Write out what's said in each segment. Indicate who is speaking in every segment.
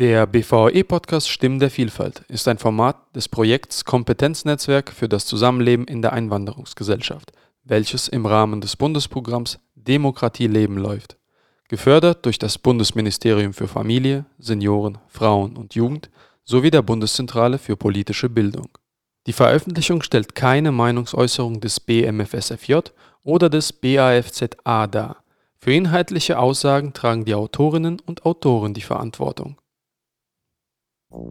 Speaker 1: Der BVE-Podcast Stimmen der Vielfalt ist ein Format des Projekts Kompetenznetzwerk für das Zusammenleben in der Einwanderungsgesellschaft, welches im Rahmen des Bundesprogramms Demokratie leben läuft. Gefördert durch das Bundesministerium für Familie, Senioren, Frauen und Jugend sowie der Bundeszentrale für politische Bildung. Die Veröffentlichung stellt keine Meinungsäußerung des BMFSFJ oder des BAFZA dar. Für inhaltliche Aussagen tragen die Autorinnen und Autoren die Verantwortung. Herzlich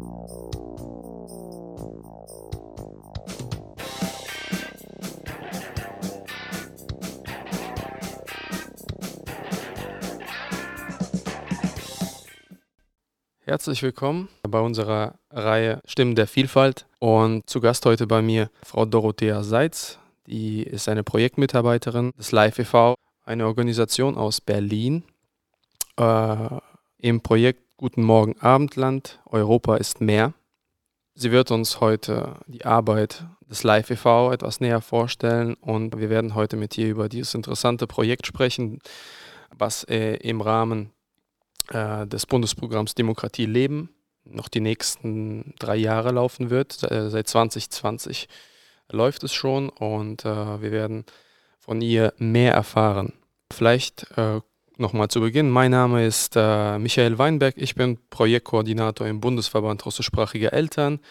Speaker 1: willkommen bei unserer Reihe Stimmen der Vielfalt und zu Gast heute bei mir Frau Dorothea Seitz, die ist eine Projektmitarbeiterin des Live e.V., eine Organisation aus Berlin. Äh, Im Projekt Guten Morgen Abendland, Europa ist mehr. Sie wird uns heute die Arbeit des Live e.V. etwas näher vorstellen und wir werden heute mit ihr über dieses interessante Projekt sprechen, was äh, im Rahmen äh, des Bundesprogramms Demokratie leben noch die nächsten drei Jahre laufen wird. Äh, seit 2020 läuft es schon und äh, wir werden von ihr mehr erfahren. Vielleicht äh, Nochmal zu Beginn, mein Name ist äh, Michael Weinberg, ich bin Projektkoordinator im Bundesverband russischsprachiger Eltern.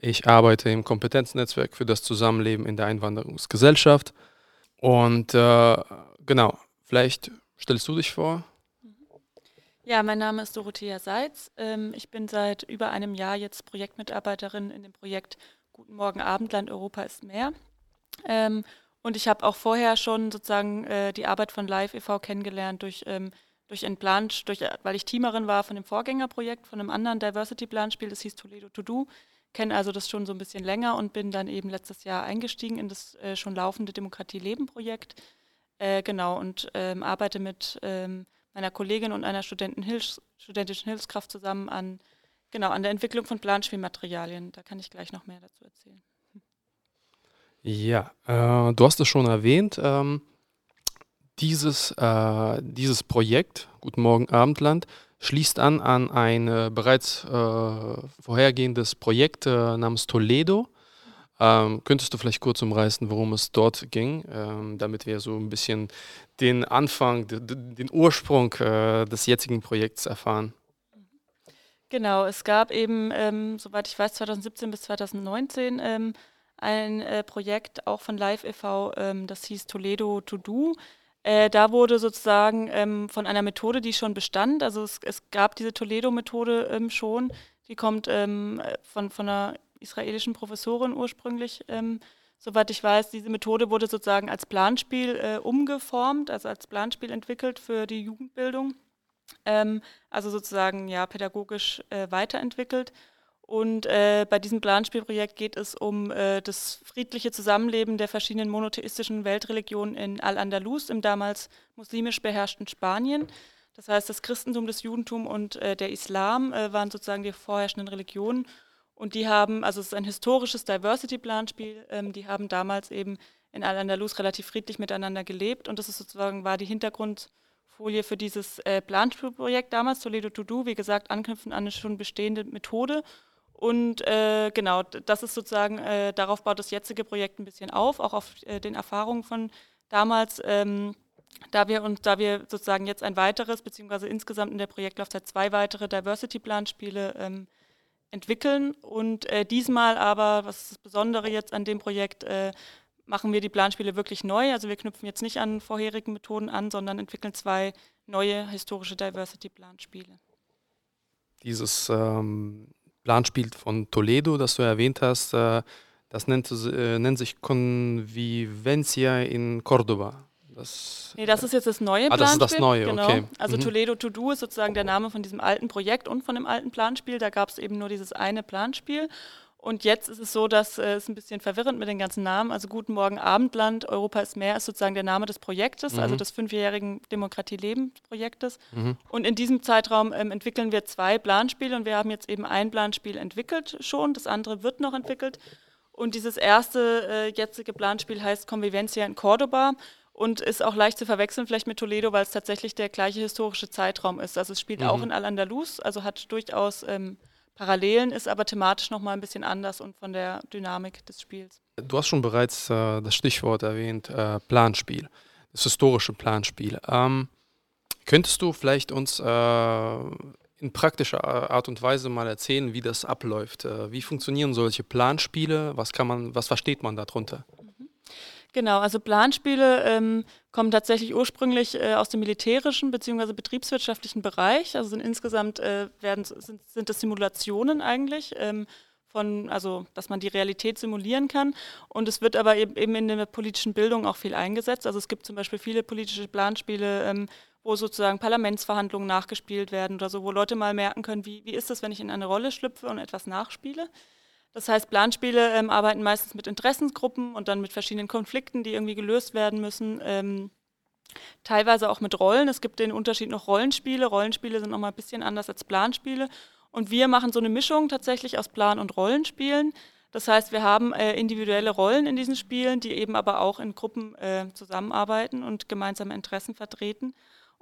Speaker 1: Ich arbeite im Kompetenznetzwerk für das Zusammenleben in der Einwanderungsgesellschaft. Und äh, genau, vielleicht stellst du dich vor.
Speaker 2: Ja, mein Name ist Dorothea Seitz. Ähm, ich bin seit über einem Jahr jetzt Projektmitarbeiterin in dem Projekt Guten Morgen Abendland Europa ist mehr. Ähm, und ich habe auch vorher schon sozusagen äh, die Arbeit von Live e.V. kennengelernt durch, ähm, durch ein Plan, durch, äh, weil ich Teamerin war von dem Vorgängerprojekt, von einem anderen Diversity-Planspiel, das hieß Toledo To Do. Kenne also das schon so ein bisschen länger und bin dann eben letztes Jahr eingestiegen in das äh, schon laufende Demokratie-Leben-Projekt. Äh, genau, und ähm, arbeite mit ähm, meiner Kollegin und einer Studentenhilfs studentischen Hilfskraft zusammen an, genau, an der Entwicklung von Planspielmaterialien. Da kann ich gleich noch mehr dazu erzählen.
Speaker 1: Ja, äh, du hast es schon erwähnt. Ähm, dieses, äh, dieses Projekt, Guten Morgen Abendland, schließt an an ein äh, bereits äh, vorhergehendes Projekt äh, namens Toledo. Ähm, könntest du vielleicht kurz umreißen, worum es dort ging, ähm, damit wir so ein bisschen den Anfang, den, Ursprung äh, des jetzigen Projekts erfahren?
Speaker 2: Genau, es gab eben, ähm, soweit ich weiß, 2017 bis 2019 ähm, ein äh, Projekt auch von Live e.V., ähm, das hieß Toledo To Do. Äh, da wurde sozusagen ähm, von einer Methode, die schon bestand, also es, es gab diese Toledo-Methode ähm, schon, die kommt ähm, von, von einer israelischen Professorin ursprünglich, ähm, soweit ich weiß. Diese Methode wurde sozusagen als Planspiel äh, umgeformt, also als Planspiel entwickelt für die Jugendbildung, ähm, also sozusagen ja pädagogisch äh, weiterentwickelt. Und äh, bei diesem Planspielprojekt geht es um äh, das friedliche Zusammenleben der verschiedenen monotheistischen Weltreligionen in Al-Andalus, im damals muslimisch beherrschten Spanien. Das heißt, das Christentum, das Judentum und äh, der Islam äh, waren sozusagen die vorherrschenden Religionen. Und die haben, also es ist ein historisches Diversity-Planspiel, ähm, die haben damals eben in Al-Andalus relativ friedlich miteinander gelebt. Und das ist sozusagen war die Hintergrundfolie für dieses äh, Planspielprojekt damals, Toledo To Do, wie gesagt, anknüpfen an eine schon bestehende Methode. Und äh, genau, das ist sozusagen, äh, darauf baut das jetzige Projekt ein bisschen auf, auch auf äh, den Erfahrungen von damals. Ähm, da wir und da wir sozusagen jetzt ein weiteres, beziehungsweise insgesamt in der Projektlaufzeit zwei weitere Diversity-Planspiele ähm, entwickeln. Und äh, diesmal aber, was ist das Besondere jetzt an dem Projekt, äh, machen wir die Planspiele wirklich neu. Also wir knüpfen jetzt nicht an vorherigen Methoden an, sondern entwickeln zwei neue historische Diversity-Planspiele.
Speaker 1: Dieses ähm, Planspiel von Toledo, das du erwähnt hast, äh, das nennt, äh, nennt sich Convivencia in Cordoba.
Speaker 2: Das, nee, das ist jetzt das neue
Speaker 1: ah, Planspiel. das ist das neue, genau. okay.
Speaker 2: Also mhm. Toledo To Do ist sozusagen der Name von diesem alten Projekt und von dem alten Planspiel. Da gab es eben nur dieses eine Planspiel. Und jetzt ist es so, dass äh, es ein bisschen verwirrend mit den ganzen Namen. Also Guten Morgen Abendland, Europa ist mehr ist sozusagen der Name des Projektes, mhm. also des fünfjährigen Demokratie-Leben-Projektes. Mhm. Und in diesem Zeitraum ähm, entwickeln wir zwei Planspiele und wir haben jetzt eben ein Planspiel entwickelt schon, das andere wird noch entwickelt. Und dieses erste äh, jetzige Planspiel heißt Convivencia in Cordoba. und ist auch leicht zu verwechseln vielleicht mit Toledo, weil es tatsächlich der gleiche historische Zeitraum ist. Also es spielt mhm. auch in Al-Andalus, also hat durchaus ähm, Parallelen, ist aber thematisch nochmal ein bisschen anders und von der Dynamik des Spiels.
Speaker 1: Du hast schon bereits äh, das Stichwort erwähnt, äh, Planspiel, das historische Planspiel. Ähm, könntest du vielleicht uns äh, in praktischer Art und Weise mal erzählen, wie das abläuft? Äh, wie funktionieren solche Planspiele? Was kann man, was versteht man darunter?
Speaker 2: Genau, also Planspiele ähm, kommen tatsächlich ursprünglich äh, aus dem militärischen bzw. betriebswirtschaftlichen Bereich. Also sind insgesamt äh, werden, sind, sind das Simulationen eigentlich. Ähm, von, also dass man die Realität simulieren kann. Und es wird aber eben, in der politischen Bildung auch viel eingesetzt. Also es gibt zum Beispiel viele politische Planspiele, ähm, wo sozusagen Parlamentsverhandlungen nachgespielt werden oder so, wo Leute mal merken können, wie, wie ist das, wenn ich in eine Rolle schlüpfe und etwas nachspiele. Das heißt, Planspiele ähm, arbeiten meistens mit Interessensgruppen und dann mit verschiedenen Konflikten, die irgendwie gelöst werden müssen. Ähm, teilweise auch mit Rollen. Es gibt den Unterschied noch Rollenspiele. Rollenspiele sind nochmal ein bisschen anders als Planspiele. Und wir machen so eine Mischung tatsächlich aus Plan- und Rollenspielen. Das heißt, wir haben äh, individuelle Rollen in diesen Spielen, die eben aber auch in Gruppen äh, zusammenarbeiten und gemeinsame Interessen vertreten.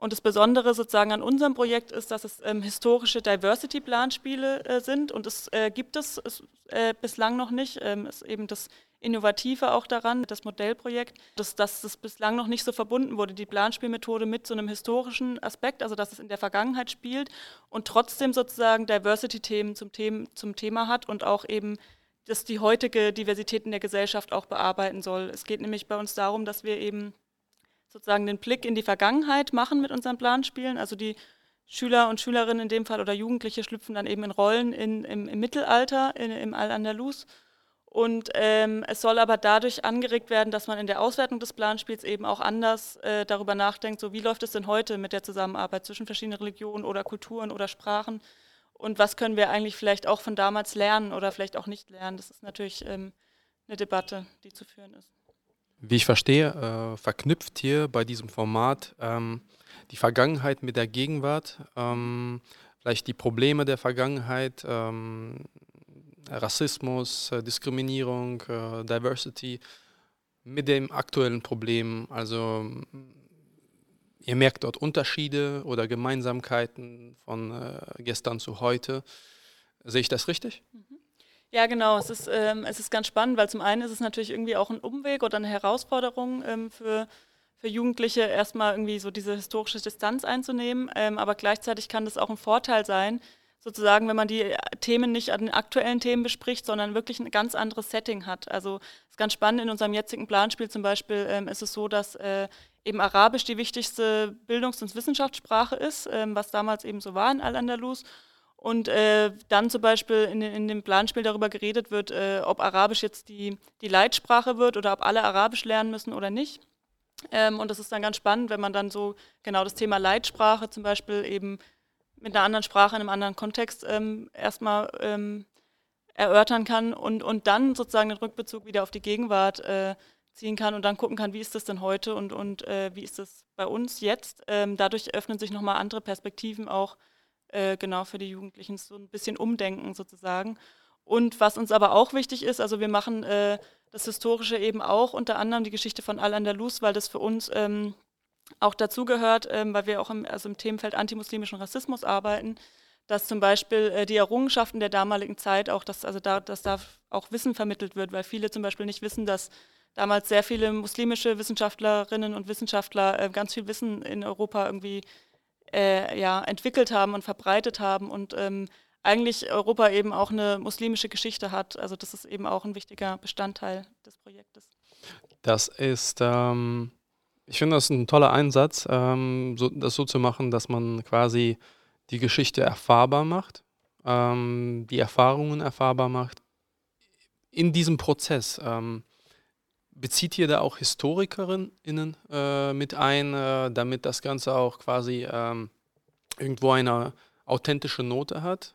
Speaker 2: Und das Besondere sozusagen an unserem Projekt ist, dass es ähm, historische Diversity-Planspiele äh, sind und es äh, gibt es, es äh, bislang noch nicht. Ähm, ist eben das Innovative auch daran, das Modellprojekt, dass, dass das bislang noch nicht so verbunden wurde, die Planspielmethode mit so einem historischen Aspekt, also dass es in der Vergangenheit spielt und trotzdem sozusagen Diversity-Themen zum, Them zum Thema hat und auch eben dass die heutige Diversität in der Gesellschaft auch bearbeiten soll. Es geht nämlich bei uns darum, dass wir eben sozusagen den Blick in die Vergangenheit machen mit unseren Planspielen. Also die Schüler und Schülerinnen in dem Fall oder Jugendliche schlüpfen dann eben in Rollen in, im, im Mittelalter, in, im Al-Andalus. Und ähm, es soll aber dadurch angeregt werden, dass man in der Auswertung des Planspiels eben auch anders äh, darüber nachdenkt, so wie läuft es denn heute mit der Zusammenarbeit zwischen verschiedenen Religionen oder Kulturen oder Sprachen und was können wir eigentlich vielleicht auch von damals lernen oder vielleicht auch nicht lernen. Das ist natürlich ähm, eine Debatte, die zu führen ist.
Speaker 1: Wie ich verstehe, äh, verknüpft hier bei diesem Format ähm, die Vergangenheit mit der Gegenwart, ähm, vielleicht die Probleme der Vergangenheit, ähm, Rassismus, äh, Diskriminierung, äh, Diversity mit dem aktuellen Problem. Also ihr merkt dort Unterschiede oder Gemeinsamkeiten von äh, gestern zu heute. Sehe ich das richtig? Mhm.
Speaker 2: Ja, genau. Es ist, ähm, es ist ganz spannend, weil zum einen ist es natürlich irgendwie auch ein Umweg oder eine Herausforderung ähm, für, für Jugendliche, erstmal irgendwie so diese historische Distanz einzunehmen. Ähm, aber gleichzeitig kann das auch ein Vorteil sein, sozusagen, wenn man die äh, Themen nicht an den aktuellen Themen bespricht, sondern wirklich ein ganz anderes Setting hat. Also es ist ganz spannend, in unserem jetzigen Planspiel zum Beispiel ähm, ist es so, dass äh, eben Arabisch die wichtigste Bildungs- und Wissenschaftssprache ist, ähm, was damals eben so war in Al-Andalus. Und äh, dann zum Beispiel in, in, dem Planspiel darüber geredet wird, äh, ob Arabisch jetzt die, die Leitsprache wird oder ob alle Arabisch lernen müssen oder nicht. Ähm, und das ist dann ganz spannend, wenn man dann so genau das Thema Leitsprache zum Beispiel eben mit einer anderen Sprache in einem anderen Kontext ähm, erstmal ähm, erörtern kann und, und dann sozusagen den Rückbezug wieder auf die Gegenwart äh, ziehen kann und dann gucken kann, wie ist das denn heute und, und äh, wie ist das bei uns jetzt. Ähm, dadurch öffnen sich nochmal andere Perspektiven auch äh, genau für die Jugendlichen so ein bisschen umdenken sozusagen. Und was uns aber auch wichtig ist, also wir machen äh, das Historische eben auch unter anderem die Geschichte von Al-Andalus, weil das für uns ähm, auch dazugehört, ähm, weil wir auch im, also im Themenfeld antimuslimischen Rassismus arbeiten, dass zum Beispiel äh, die Errungenschaften der damaligen Zeit auch, dass, also da, dass da auch Wissen vermittelt wird, weil viele zum Beispiel nicht wissen, dass damals sehr viele muslimische Wissenschaftlerinnen und Wissenschaftler äh, ganz viel Wissen in Europa irgendwie äh, ja, entwickelt haben und verbreitet haben und ähm, eigentlich Europa eben auch eine muslimische Geschichte hat. Also das ist eben auch ein wichtiger Bestandteil des Projektes.
Speaker 1: Das ist, ähm, ich finde das ein toller Einsatz, ähm, so, das so zu machen, dass man quasi die Geschichte erfahrbar macht, ähm, die Erfahrungen erfahrbar macht. In diesem Prozess, ähm, Bezieht ihr da auch Historikerinnen äh, mit ein, äh, damit das Ganze auch quasi ähm, irgendwo eine authentische Note hat?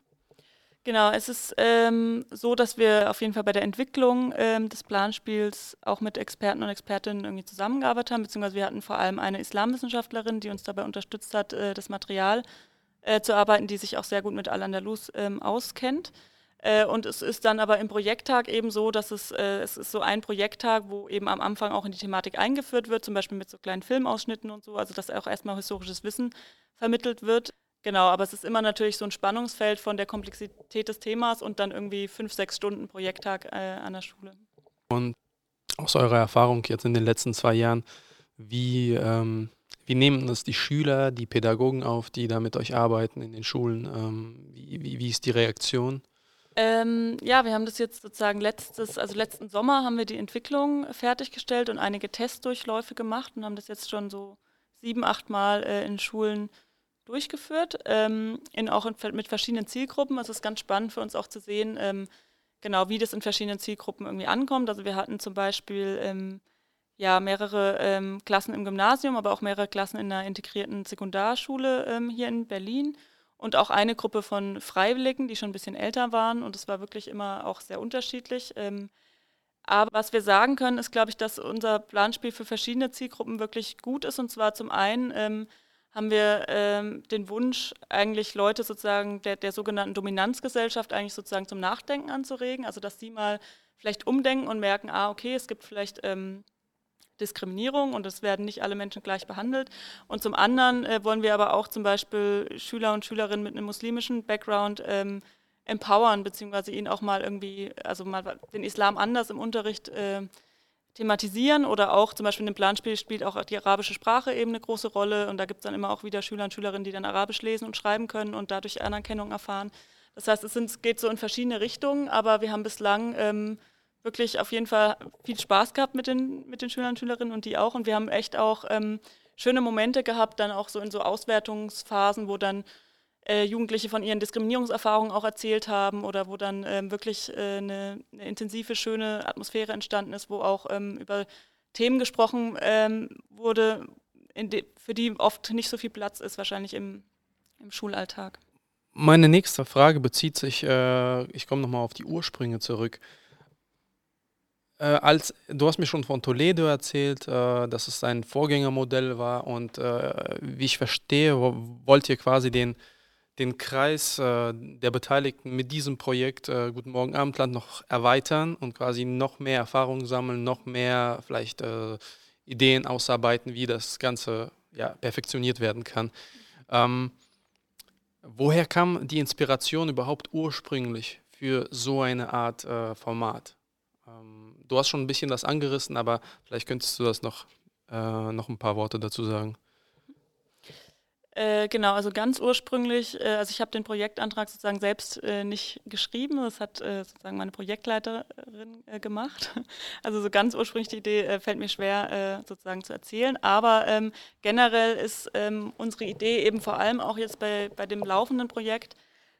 Speaker 2: Genau, es ist ähm, so, dass wir auf jeden Fall bei der Entwicklung ähm, des Planspiels auch mit Experten und Expertinnen irgendwie zusammengearbeitet haben, beziehungsweise wir hatten vor allem eine Islamwissenschaftlerin, die uns dabei unterstützt hat, äh, das Material äh, zu arbeiten, die sich auch sehr gut mit Al-Andalus ähm, auskennt. Äh, und es ist dann aber im Projekttag eben so, dass es, äh, es ist so ein Projekttag, wo eben am Anfang auch in die Thematik eingeführt wird, zum Beispiel mit so kleinen Filmausschnitten und so, also dass auch erstmal historisches Wissen vermittelt wird. Genau, aber es ist immer natürlich so ein Spannungsfeld von der Komplexität des Themas und dann irgendwie fünf, sechs Stunden Projekttag äh, an der Schule.
Speaker 1: Und aus eurer Erfahrung jetzt in den letzten zwei Jahren, wie, ähm, wie nehmen das die Schüler, die Pädagogen auf, die da mit euch arbeiten in den Schulen? Ähm, wie, wie, wie ist die Reaktion?
Speaker 2: Ähm, ja, wir haben das jetzt sozusagen letztes, also letzten Sommer haben wir die Entwicklung fertiggestellt und einige Testdurchläufe gemacht und haben das jetzt schon so sieben, acht Mal äh, in Schulen durchgeführt, ähm, in, auch in, mit verschiedenen Zielgruppen. Also es ist ganz spannend für uns auch zu sehen, ähm, genau wie das in verschiedenen Zielgruppen irgendwie ankommt. Also wir hatten zum Beispiel ähm, ja mehrere ähm, Klassen im Gymnasium, aber auch mehrere Klassen in einer integrierten Sekundarschule ähm, hier in Berlin und auch eine Gruppe von Freiwilligen, die schon ein bisschen älter waren und es war wirklich immer auch sehr unterschiedlich. Ähm, aber was wir sagen können, ist, glaube ich, dass unser Planspiel für verschiedene Zielgruppen wirklich gut ist. Und zwar zum einen ähm, haben wir ähm, den Wunsch, eigentlich Leute sozusagen der, der sogenannten Dominanzgesellschaft eigentlich sozusagen zum Nachdenken anzuregen. Also dass sie mal vielleicht umdenken und merken, ah, okay, es gibt vielleicht ähm, Diskriminierung und es werden nicht alle Menschen gleich behandelt. Und zum anderen äh, wollen wir aber auch zum Beispiel Schüler und Schülerinnen mit einem muslimischen Background ähm, empowern, beziehungsweise ihnen auch mal irgendwie, also mal den Islam anders im Unterricht äh, thematisieren oder auch zum Beispiel in dem Planspiel spielt auch die arabische Sprache eben eine große Rolle und da gibt es dann immer auch wieder Schüler und Schülerinnen, die dann Arabisch lesen und schreiben können und dadurch Anerkennung erfahren. Das heißt, es sind, geht so in verschiedene Richtungen, aber wir haben bislang ähm, wirklich auf jeden Fall viel Spaß gehabt mit den, mit den Schülern und Schülerinnen und die auch. Und wir haben echt auch ähm, schöne Momente gehabt, dann auch so in so Auswertungsphasen, wo dann äh, Jugendliche von ihren Diskriminierungserfahrungen auch erzählt haben oder wo dann ähm, wirklich äh, eine, eine, intensive, schöne Atmosphäre entstanden ist, wo auch ähm, über Themen gesprochen ähm, wurde, für die oft nicht so viel Platz ist, wahrscheinlich im, im Schulalltag.
Speaker 1: Meine nächste Frage bezieht sich, äh, ich komme nochmal auf die Ursprünge zurück. Äh, als du hast mir schon von Toledo erzählt, äh, dass es ein Vorgängermodell war und äh, wie ich verstehe, wollt ihr quasi den, den Kreis äh, der Beteiligten mit diesem Projekt äh, Guten Morgen Abendland noch erweitern und quasi noch mehr Erfahrung sammeln, noch mehr vielleicht äh, Ideen ausarbeiten, wie das Ganze ja, perfektioniert werden kann. Ähm, woher kam die Inspiration überhaupt ursprünglich für so eine Art Format? Ähm, du hast schon ein bisschen das angerissen, aber vielleicht könntest du das noch, äh, noch ein paar Worte dazu sagen.
Speaker 2: Äh, genau, also ganz ursprünglich, äh, also ich habe den Projektantrag sozusagen selbst äh, nicht geschrieben, das hat äh, sozusagen meine Projektleiterin äh, gemacht. Also so ganz ursprünglich die Idee fällt mir schwer sozusagen zu erzählen, aber ähm, generell ist ähm, unsere Idee eben vor allem auch jetzt bei, bei dem laufenden Projekt,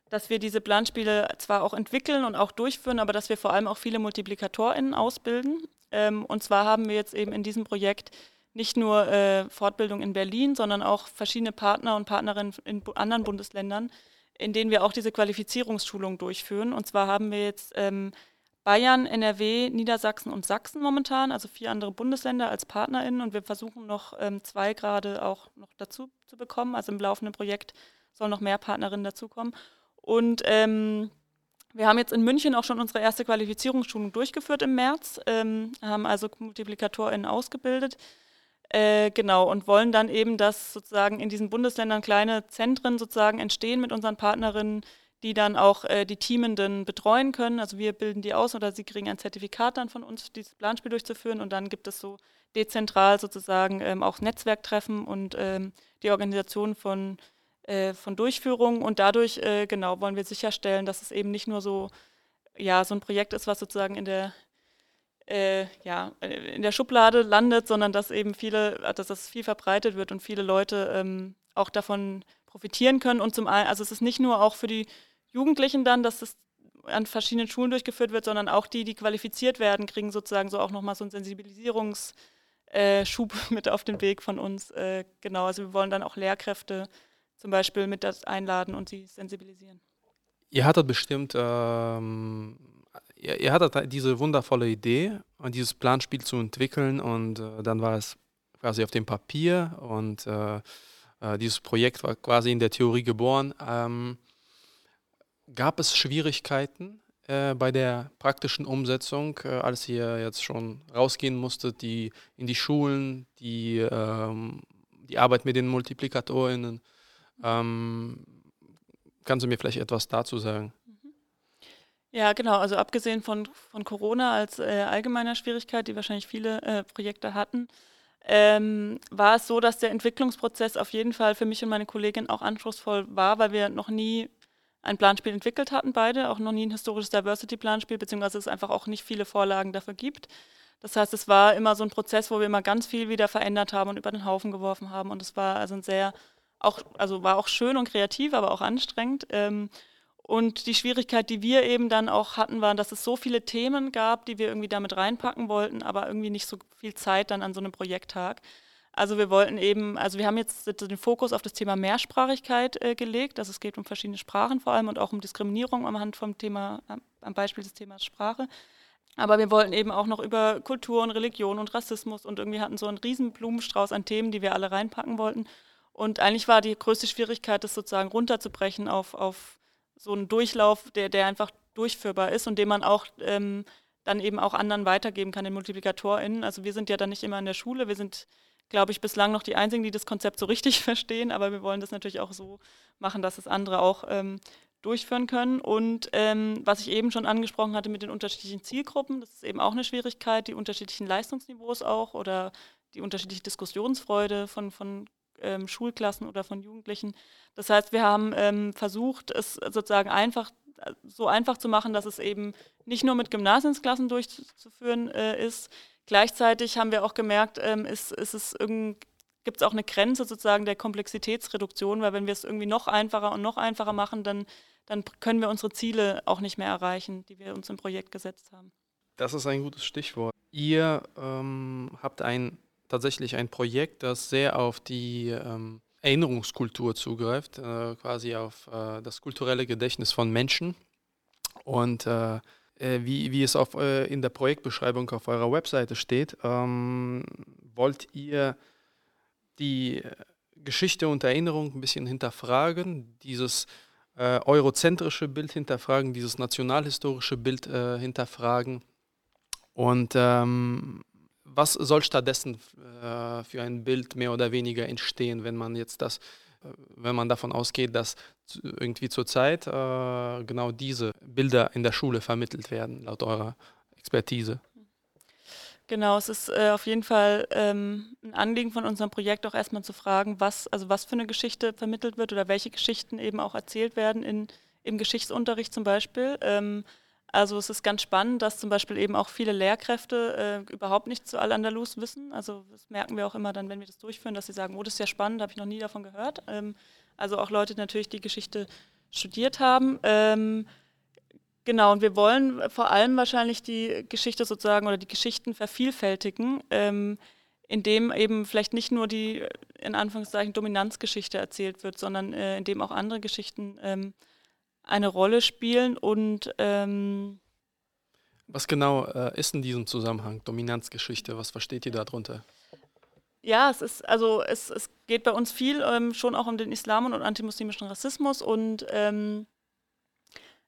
Speaker 2: dass wir diese Planspiele zwar auch entwickeln und auch durchführen, aber dass wir vor allem auch viele MultiplikatorInnen ausbilden. Ähm, und zwar haben wir jetzt eben in diesem Projekt nicht nur äh, Fortbildung in Berlin, sondern auch verschiedene Partner und Partnerinnen in anderen Bundesländern, in denen wir auch diese Qualifizierungsschulung durchführen. Und zwar haben wir jetzt ähm, Bayern, NRW, Niedersachsen und Sachsen momentan, also vier andere Bundesländer als PartnerInnen. Und wir versuchen noch ähm, zwei gerade auch noch dazu zu bekommen. Also im laufenden Projekt sollen noch mehr Partnerinnen dazukommen. Und ähm, wir haben jetzt in München auch schon unsere erste Qualifizierungsschulung durchgeführt im März, ähm, haben also MultiplikatorInnen ausgebildet. Äh, genau, und wollen dann eben, dass sozusagen in diesen Bundesländern kleine Zentren sozusagen entstehen mit unseren Partnerinnen, die dann auch äh, die Teamenden betreuen können. Also wir bilden die aus oder sie kriegen ein Zertifikat dann von uns, dieses Planspiel durchzuführen. Und dann gibt es so dezentral sozusagen ähm, auch Netzwerktreffen und ähm, die Organisation von äh, von Durchführung und dadurch äh, genau wollen wir sicherstellen, dass es eben nicht nur so ja so ein Projekt ist, was sozusagen in der äh, ja, in der Schublade landet, sondern dass eben viele, dass das viel verbreitet wird und viele Leute ähm, auch davon profitieren können. Und zum einen, also es ist nicht nur auch für die Jugendlichen dann, dass das an verschiedenen Schulen durchgeführt wird, sondern auch die, die qualifiziert werden, kriegen sozusagen so auch nochmal so einen Sensibilisierungsschub äh, mit auf den Weg von uns. Äh, genau, also wir wollen dann auch Lehrkräfte zum Beispiel mit das einladen und sie sensibilisieren.
Speaker 1: Ihr hattet bestimmt, ähm, ihr, ihr, hattet diese wundervolle Idee, dieses Planspiel zu entwickeln und äh, dann war es quasi auf dem Papier und äh, äh, dieses Projekt war quasi in der Theorie geboren. Ähm, gab es Schwierigkeiten äh, bei der praktischen Umsetzung, äh, als ihr jetzt schon rausgehen musstet, die in die Schulen, die, ähm, die Arbeit mit den Multiplikatorinnen? Ähm, kannst du mir vielleicht etwas dazu sagen?
Speaker 2: Ja, genau. Also abgesehen von, von Corona als äh, allgemeiner Schwierigkeit, die wahrscheinlich viele äh, Projekte hatten, ähm, war es so, dass der Entwicklungsprozess auf jeden Fall für mich und meine Kollegin auch anspruchsvoll war, weil wir noch nie ein Planspiel entwickelt hatten, beide, auch noch nie ein historisches Diversity-Planspiel, beziehungsweise es einfach auch nicht viele Vorlagen dafür gibt. Das heißt, es war immer so ein Prozess, wo wir immer ganz viel wieder verändert haben und über den Haufen geworfen haben. Und es war also ein sehr, auch, also war auch schön und kreativ, aber auch anstrengend. Ähm, und die Schwierigkeit, die wir eben dann auch hatten, war, dass es so viele Themen gab, die wir irgendwie damit reinpacken wollten, aber irgendwie nicht so viel Zeit dann an so einem Projekttag. Also wir wollten eben, also wir haben jetzt den Fokus auf das Thema Mehrsprachigkeit äh, gelegt. Also es geht um verschiedene Sprachen vor allem und auch um Diskriminierung am Hand vom Thema, am Beispiel des Themas Sprache. Aber wir wollten eben auch noch über Kultur und Religion und Rassismus und irgendwie hatten so einen riesen Blumenstrauß an Themen, die wir alle reinpacken wollten. Und eigentlich war die größte Schwierigkeit, das sozusagen runterzubrechen auf, auf so ein Durchlauf, der, der einfach durchführbar ist und den man auch ähm, dann eben auch anderen weitergeben kann, den MultiplikatorInnen. Also wir sind ja dann nicht immer in der Schule, wir sind, glaube ich, bislang noch die Einzigen, die das Konzept so richtig verstehen, aber wir wollen das natürlich auch so machen, dass es andere auch ähm, durchführen können. Und ähm, was ich eben schon angesprochen hatte mit den unterschiedlichen Zielgruppen, das ist eben auch eine Schwierigkeit, die unterschiedlichen Leistungsniveaus auch oder die unterschiedliche Diskussionsfreude von, von ähm, Schulklassen oder von Jugendlichen. Das heißt, wir haben ähm, versucht, es sozusagen einfach so einfach zu machen, dass es eben nicht nur mit Gymnasiumsklassen durchzuführen äh, ist. Gleichzeitig haben wir auch gemerkt, ähm, ist, ist es gibt es auch eine Grenze sozusagen der Komplexitätsreduktion, weil wenn wir es irgendwie noch einfacher und noch einfacher machen, dann, dann können wir unsere Ziele auch nicht mehr erreichen, die wir uns im Projekt gesetzt haben.
Speaker 1: Das ist ein gutes Stichwort. Ihr ähm, habt ein tatsächlich ein Projekt, das sehr auf die ähm, Erinnerungskultur zugreift, äh, quasi auf äh, das kulturelle Gedächtnis von Menschen. Und äh, äh wie, wie es auf, äh, in der Projektbeschreibung auf eurer Webseite steht, ähm, wollt ihr die Geschichte und Erinnerung ein bisschen hinterfragen, dieses äh, eurozentrische Bild hinterfragen, dieses nationalhistorische Bild hinterfragen und ähm, was soll stattdessen äh, für ein Bild mehr oder weniger entstehen, wenn man jetzt das, äh, wenn man davon ausgeht, dass irgendwie zurzeit äh, genau diese Bilder in der Schule vermittelt werden, laut eurer Expertise?
Speaker 2: Genau, es ist äh, auf jeden Fall ähm, ein Anliegen von unserem Projekt auch erstmal zu fragen, was, also was für eine Geschichte vermittelt wird oder welche Geschichten eben auch erzählt werden in, im Geschichtsunterricht zum Beispiel. Ähm, also es ist ganz spannend, dass zum Beispiel eben auch viele Lehrkräfte äh, überhaupt nichts zu Al-Andalus wissen. Also das merken wir auch immer dann, wenn wir das durchführen, dass sie sagen, oh, das ist ja spannend, habe ich noch nie davon gehört. Ähm, also auch Leute natürlich, die Geschichte studiert haben. Ähm, genau, und wir wollen vor allem wahrscheinlich die Geschichte sozusagen oder die Geschichten vervielfältigen, ähm, indem eben vielleicht nicht nur die in Anführungszeichen Dominanzgeschichte erzählt wird, sondern äh, indem auch andere Geschichten ähm, eine Rolle spielen und ähm,
Speaker 1: was genau äh, ist in diesem Zusammenhang Dominanzgeschichte? Was versteht ihr darunter?
Speaker 2: Ja, es ist also es, es geht bei uns viel ähm, schon auch um den Islam und antimuslimischen Rassismus und ähm,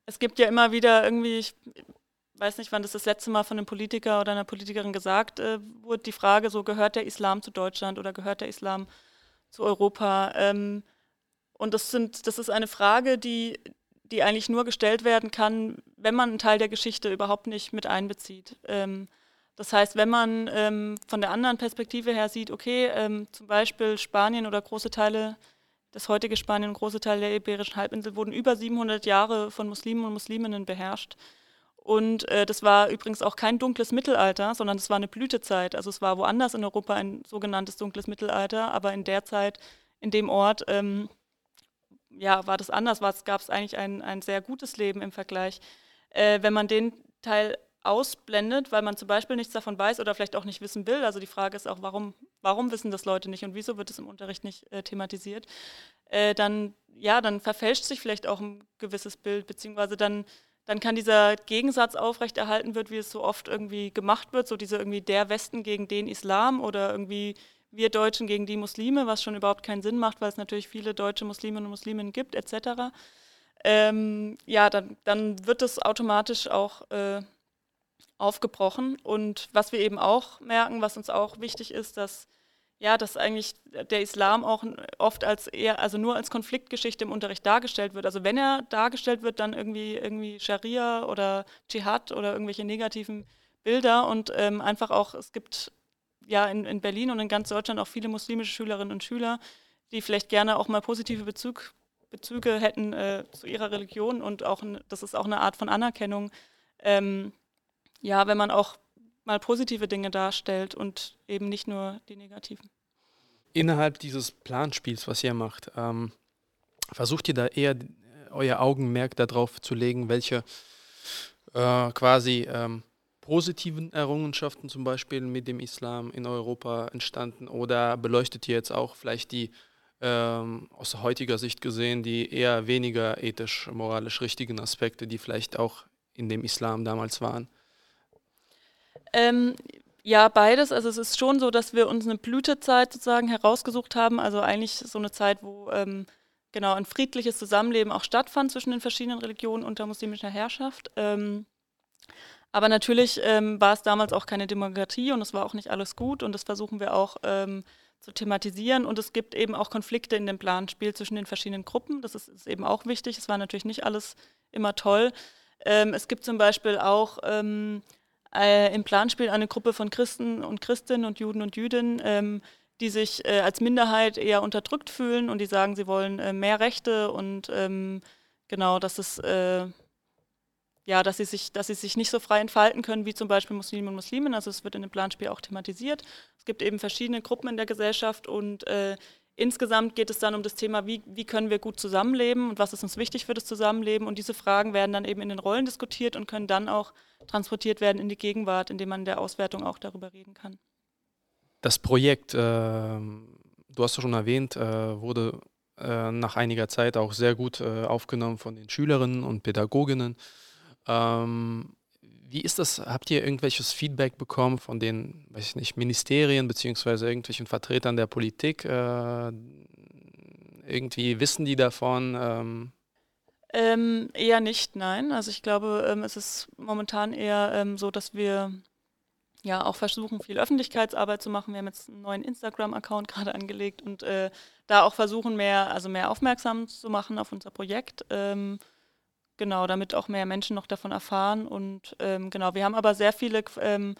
Speaker 2: es gibt ja immer wieder irgendwie, ich weiß nicht, wann das das letzte Mal von einem Politiker oder einer Politikerin gesagt äh, wurde, die Frage so, gehört der Islam zu Deutschland oder gehört der Islam zu Europa? Ähm, und das, sind, das ist eine Frage, die, die eigentlich nur gestellt werden kann, wenn man einen Teil der Geschichte überhaupt nicht mit einbezieht. Ähm, das heißt, wenn man ähm, von der anderen Perspektive her sieht, okay, ähm, zum Beispiel Spanien oder große Teile, das heutige Spanien und große Teile der Iberischen Halbinsel wurden über 700 Jahre von Muslimen und Musliminnen beherrscht. Und äh, das war übrigens auch kein dunkles Mittelalter, sondern es war eine Blütezeit. Also es war woanders in Europa ein sogenanntes dunkles Mittelalter, aber in der Zeit, in dem Ort, ähm, ja, war das anders, gab es eigentlich ein, ein sehr gutes Leben im Vergleich. Äh, wenn man den Teil ausblendet, weil man zum Beispiel nichts davon weiß oder vielleicht auch nicht wissen will. Also die Frage ist auch, warum, warum wissen das Leute nicht und wieso wird es im Unterricht nicht äh, thematisiert? Äh, dann, ja, dann verfälscht sich vielleicht auch ein gewisses Bild, beziehungsweise dann, dann kann dieser Gegensatz aufrechterhalten wird, wie es so oft irgendwie gemacht wird, so diese irgendwie der Westen gegen den Islam oder irgendwie wir Deutschen gegen die Muslime, was schon überhaupt keinen Sinn macht, weil es natürlich viele deutsche Musliminnen und Musliminnen gibt, etc. ähm, ja, dann, dann wird es automatisch auch äh, aufgebrochen. Und was wir eben auch merken, was uns auch wichtig ist, dass ja, dass eigentlich der Islam auch oft als eher, also nur als Konfliktgeschichte im Unterricht dargestellt wird. Also wenn er dargestellt wird, dann irgendwie irgendwie Scharia oder Dschihad oder irgendwelche negativen Bilder und ähm, einfach auch, es gibt ja in, in Berlin und in ganz Deutschland auch viele muslimische Schülerinnen und Schüler, die vielleicht gerne auch mal positive Bezug, Bezüge hätten äh, zu ihrer Religion und auch, das ist auch eine Art von Anerkennung. Ähm, ja, wenn man auch mal positive Dinge darstellt und eben nicht nur die negativen.
Speaker 1: Innerhalb dieses Planspiels, was ihr macht, ähm, versucht ihr da eher euer Augenmerk darauf zu legen, welche äh, quasi ähm, positiven Errungenschaften zum Beispiel mit dem Islam in Europa entstanden oder beleuchtet ihr jetzt auch vielleicht die ähm, aus heutiger Sicht gesehen die eher weniger ethisch, moralisch richtigen Aspekte, die vielleicht auch in dem Islam damals waren?
Speaker 2: Ähm, ja, beides. Also es ist schon so, dass wir uns eine Blütezeit sozusagen herausgesucht haben. Also eigentlich so eine Zeit, wo ähm, genau ein friedliches Zusammenleben auch stattfand zwischen den verschiedenen Religionen unter muslimischer Herrschaft. Ähm, aber natürlich ähm, war es damals auch keine Demokratie und es war auch nicht alles gut und das versuchen wir auch ähm, zu thematisieren. Und es gibt eben auch Konflikte in dem Planspiel zwischen den verschiedenen Gruppen. Das ist, ist eben auch wichtig. Es war natürlich nicht alles immer toll. Ähm, es gibt zum Beispiel auch ähm, äh, im Planspiel eine Gruppe von Christen und Christinnen und Juden und Jüdinnen, ähm, die sich äh, als Minderheit eher unterdrückt fühlen und die sagen, sie wollen äh, mehr Rechte und ähm, genau, dass es äh, ja, dass sie sich, dass sie sich nicht so frei entfalten können wie zum Beispiel Muslime und Muslimen. Also es wird in dem Planspiel auch thematisiert. Es gibt eben verschiedene Gruppen in der Gesellschaft und äh, Insgesamt geht es dann um das Thema, wie, wie können wir gut zusammenleben und was ist uns wichtig für das Zusammenleben. Und diese Fragen werden dann eben in den Rollen diskutiert und können dann auch transportiert werden in die Gegenwart, indem man in der Auswertung auch darüber reden kann.
Speaker 1: Das Projekt, äh, du hast es schon erwähnt, äh, wurde äh, nach einiger Zeit auch sehr gut äh, aufgenommen von den Schülerinnen und Pädagoginnen. Ähm, wie ist das? Habt ihr irgendwelches Feedback bekommen von den, weiß ich nicht, Ministerien beziehungsweise irgendwelchen Vertretern der Politik? Äh, irgendwie wissen die davon?
Speaker 2: Ähm? Ähm, eher nicht, nein. Also ich glaube, ähm, es ist momentan eher ähm, so, dass wir ja auch versuchen, viel Öffentlichkeitsarbeit zu machen. Wir haben jetzt einen neuen Instagram-Account gerade angelegt und äh, da auch versuchen, mehr, also mehr aufmerksam zu machen auf unser Projekt. Ähm, Genau, damit auch mehr Menschen noch davon erfahren. Und ähm, genau, wir haben aber sehr viele, ähm,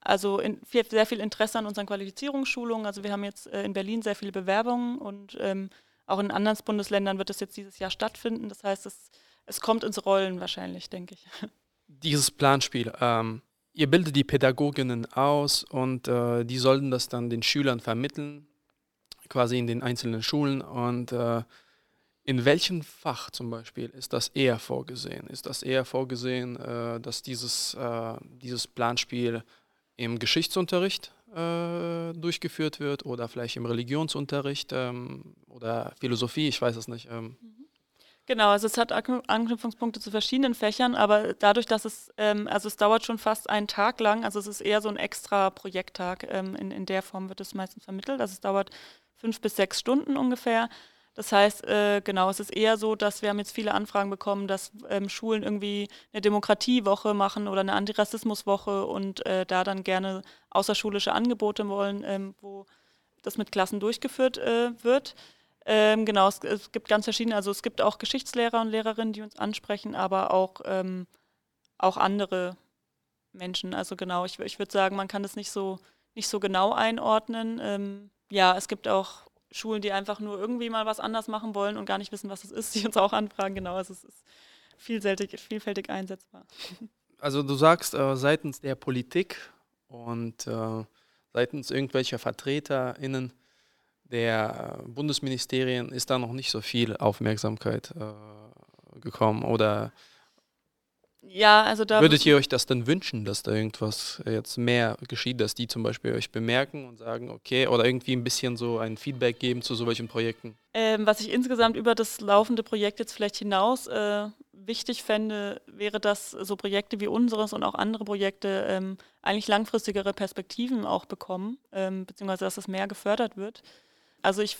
Speaker 2: also in, viel, sehr viel Interesse an unseren Qualifizierungsschulungen. Also wir haben jetzt äh, in Berlin sehr viele Bewerbungen und ähm, auch in anderen Bundesländern wird es jetzt dieses Jahr stattfinden. Das heißt, es, es kommt ins Rollen wahrscheinlich, denke ich.
Speaker 1: Dieses Planspiel, ähm, ihr bildet die Pädagoginnen aus und äh, die sollten das dann den Schülern vermitteln, quasi in den einzelnen Schulen und äh, in welchem Fach zum Beispiel ist das eher vorgesehen? Ist das eher vorgesehen, äh, dass dieses, äh, dieses Planspiel im Geschichtsunterricht äh, durchgeführt wird oder vielleicht im Religionsunterricht ähm, oder Philosophie? Ich weiß es nicht. Ähm.
Speaker 2: Mhm. Genau, also es hat Anknüpfungspunkte zu verschiedenen Fächern, aber dadurch, dass es, ähm, also es dauert schon fast einen Tag lang, also es ist eher so ein extra Projekttag, ähm, in, in der Form wird es meistens vermittelt, also es dauert fünf bis sechs Stunden ungefähr. Das heißt, äh, genau, es ist eher so, dass wir haben jetzt viele Anfragen bekommen, dass ähm, Schulen irgendwie eine Demokratiewoche machen oder eine Antirassismuswoche und äh, da dann gerne außerschulische Angebote wollen, ähm, wo das mit Klassen durchgeführt äh, wird. Ähm, genau, es, es, gibt ganz verschiedene, also es gibt auch Geschichtslehrer und Lehrerinnen, die uns ansprechen, aber auch, ähm, auch andere Menschen. Also genau, ich, ich würde sagen, man kann das nicht so, nicht so genau einordnen. Ähm, ja, es gibt auch Schulen, die einfach nur irgendwie mal was anders machen wollen und gar nicht wissen, was es ist, die uns auch anfragen. Genau, also es ist vielfältig, vielfältig einsetzbar.
Speaker 1: Also du sagst, äh, seitens der Politik und äh, seitens irgendwelcher VertreterInnen der Bundesministerien ist da noch nicht so viel Aufmerksamkeit äh, gekommen oder
Speaker 2: ja, also da.
Speaker 1: Würdet ihr euch das denn wünschen, dass da irgendwas jetzt mehr geschieht, dass die zum Beispiel euch bemerken und sagen, okay, oder irgendwie ein bisschen so ein Feedback geben zu solchen Projekten?
Speaker 2: Ähm, was ich insgesamt über das laufende Projekt jetzt vielleicht hinaus äh, wichtig fände, wäre, dass so Projekte wie unseres und auch andere Projekte ähm, eigentlich langfristigere Perspektiven auch bekommen, ähm, beziehungsweise dass es mehr gefördert wird. also ich,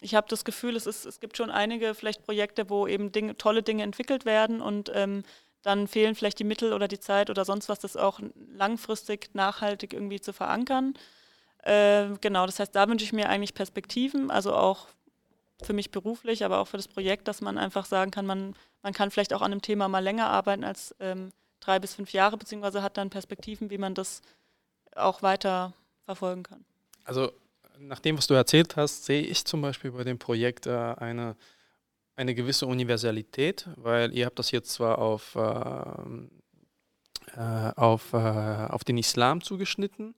Speaker 2: ich habe das Gefühl, es, ist, es gibt schon einige vielleicht Projekte, wo eben Dinge, tolle Dinge entwickelt werden und ähm, dann fehlen vielleicht die Mittel oder die Zeit oder sonst was, das auch langfristig nachhaltig irgendwie zu verankern. Äh, genau, das heißt, da wünsche ich mir eigentlich Perspektiven, also auch für mich beruflich, aber auch für das Projekt, dass man einfach sagen kann, man, man kann vielleicht auch an einem Thema mal länger arbeiten als ähm, drei bis fünf Jahre, beziehungsweise hat dann Perspektiven, wie man das auch weiter verfolgen kann.
Speaker 1: Also nach dem, was du erzählt hast, sehe ich zum Beispiel bei dem Projekt äh, eine, eine gewisse Universalität, weil ihr habt das jetzt zwar auf, äh, äh, auf, äh, auf den Islam zugeschnitten,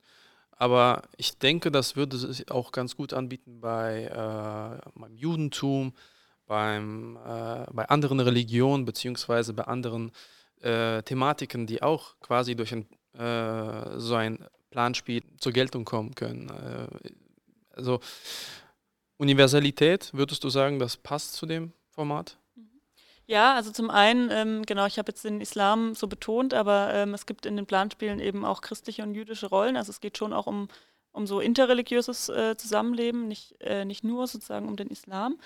Speaker 1: aber ich denke, das würde sich auch ganz gut anbieten bei, äh, beim Judentum, beim, äh, bei anderen Religionen beziehungsweise bei anderen Thematiken, die auch quasi durch ein, so ein Planspiel zur Geltung kommen können. Also Universalität, würdest du sagen, das passt zu dem Format?
Speaker 2: Ja, also zum einen, ähm, genau, ich habe jetzt den Islam so betont, aber ähm, es gibt in den Planspielen eben auch christliche und jüdische Rollen. Also es geht schon auch um, um so interreligiöses äh, Zusammenleben, nicht, äh, nicht nur sozusagen um den Islam.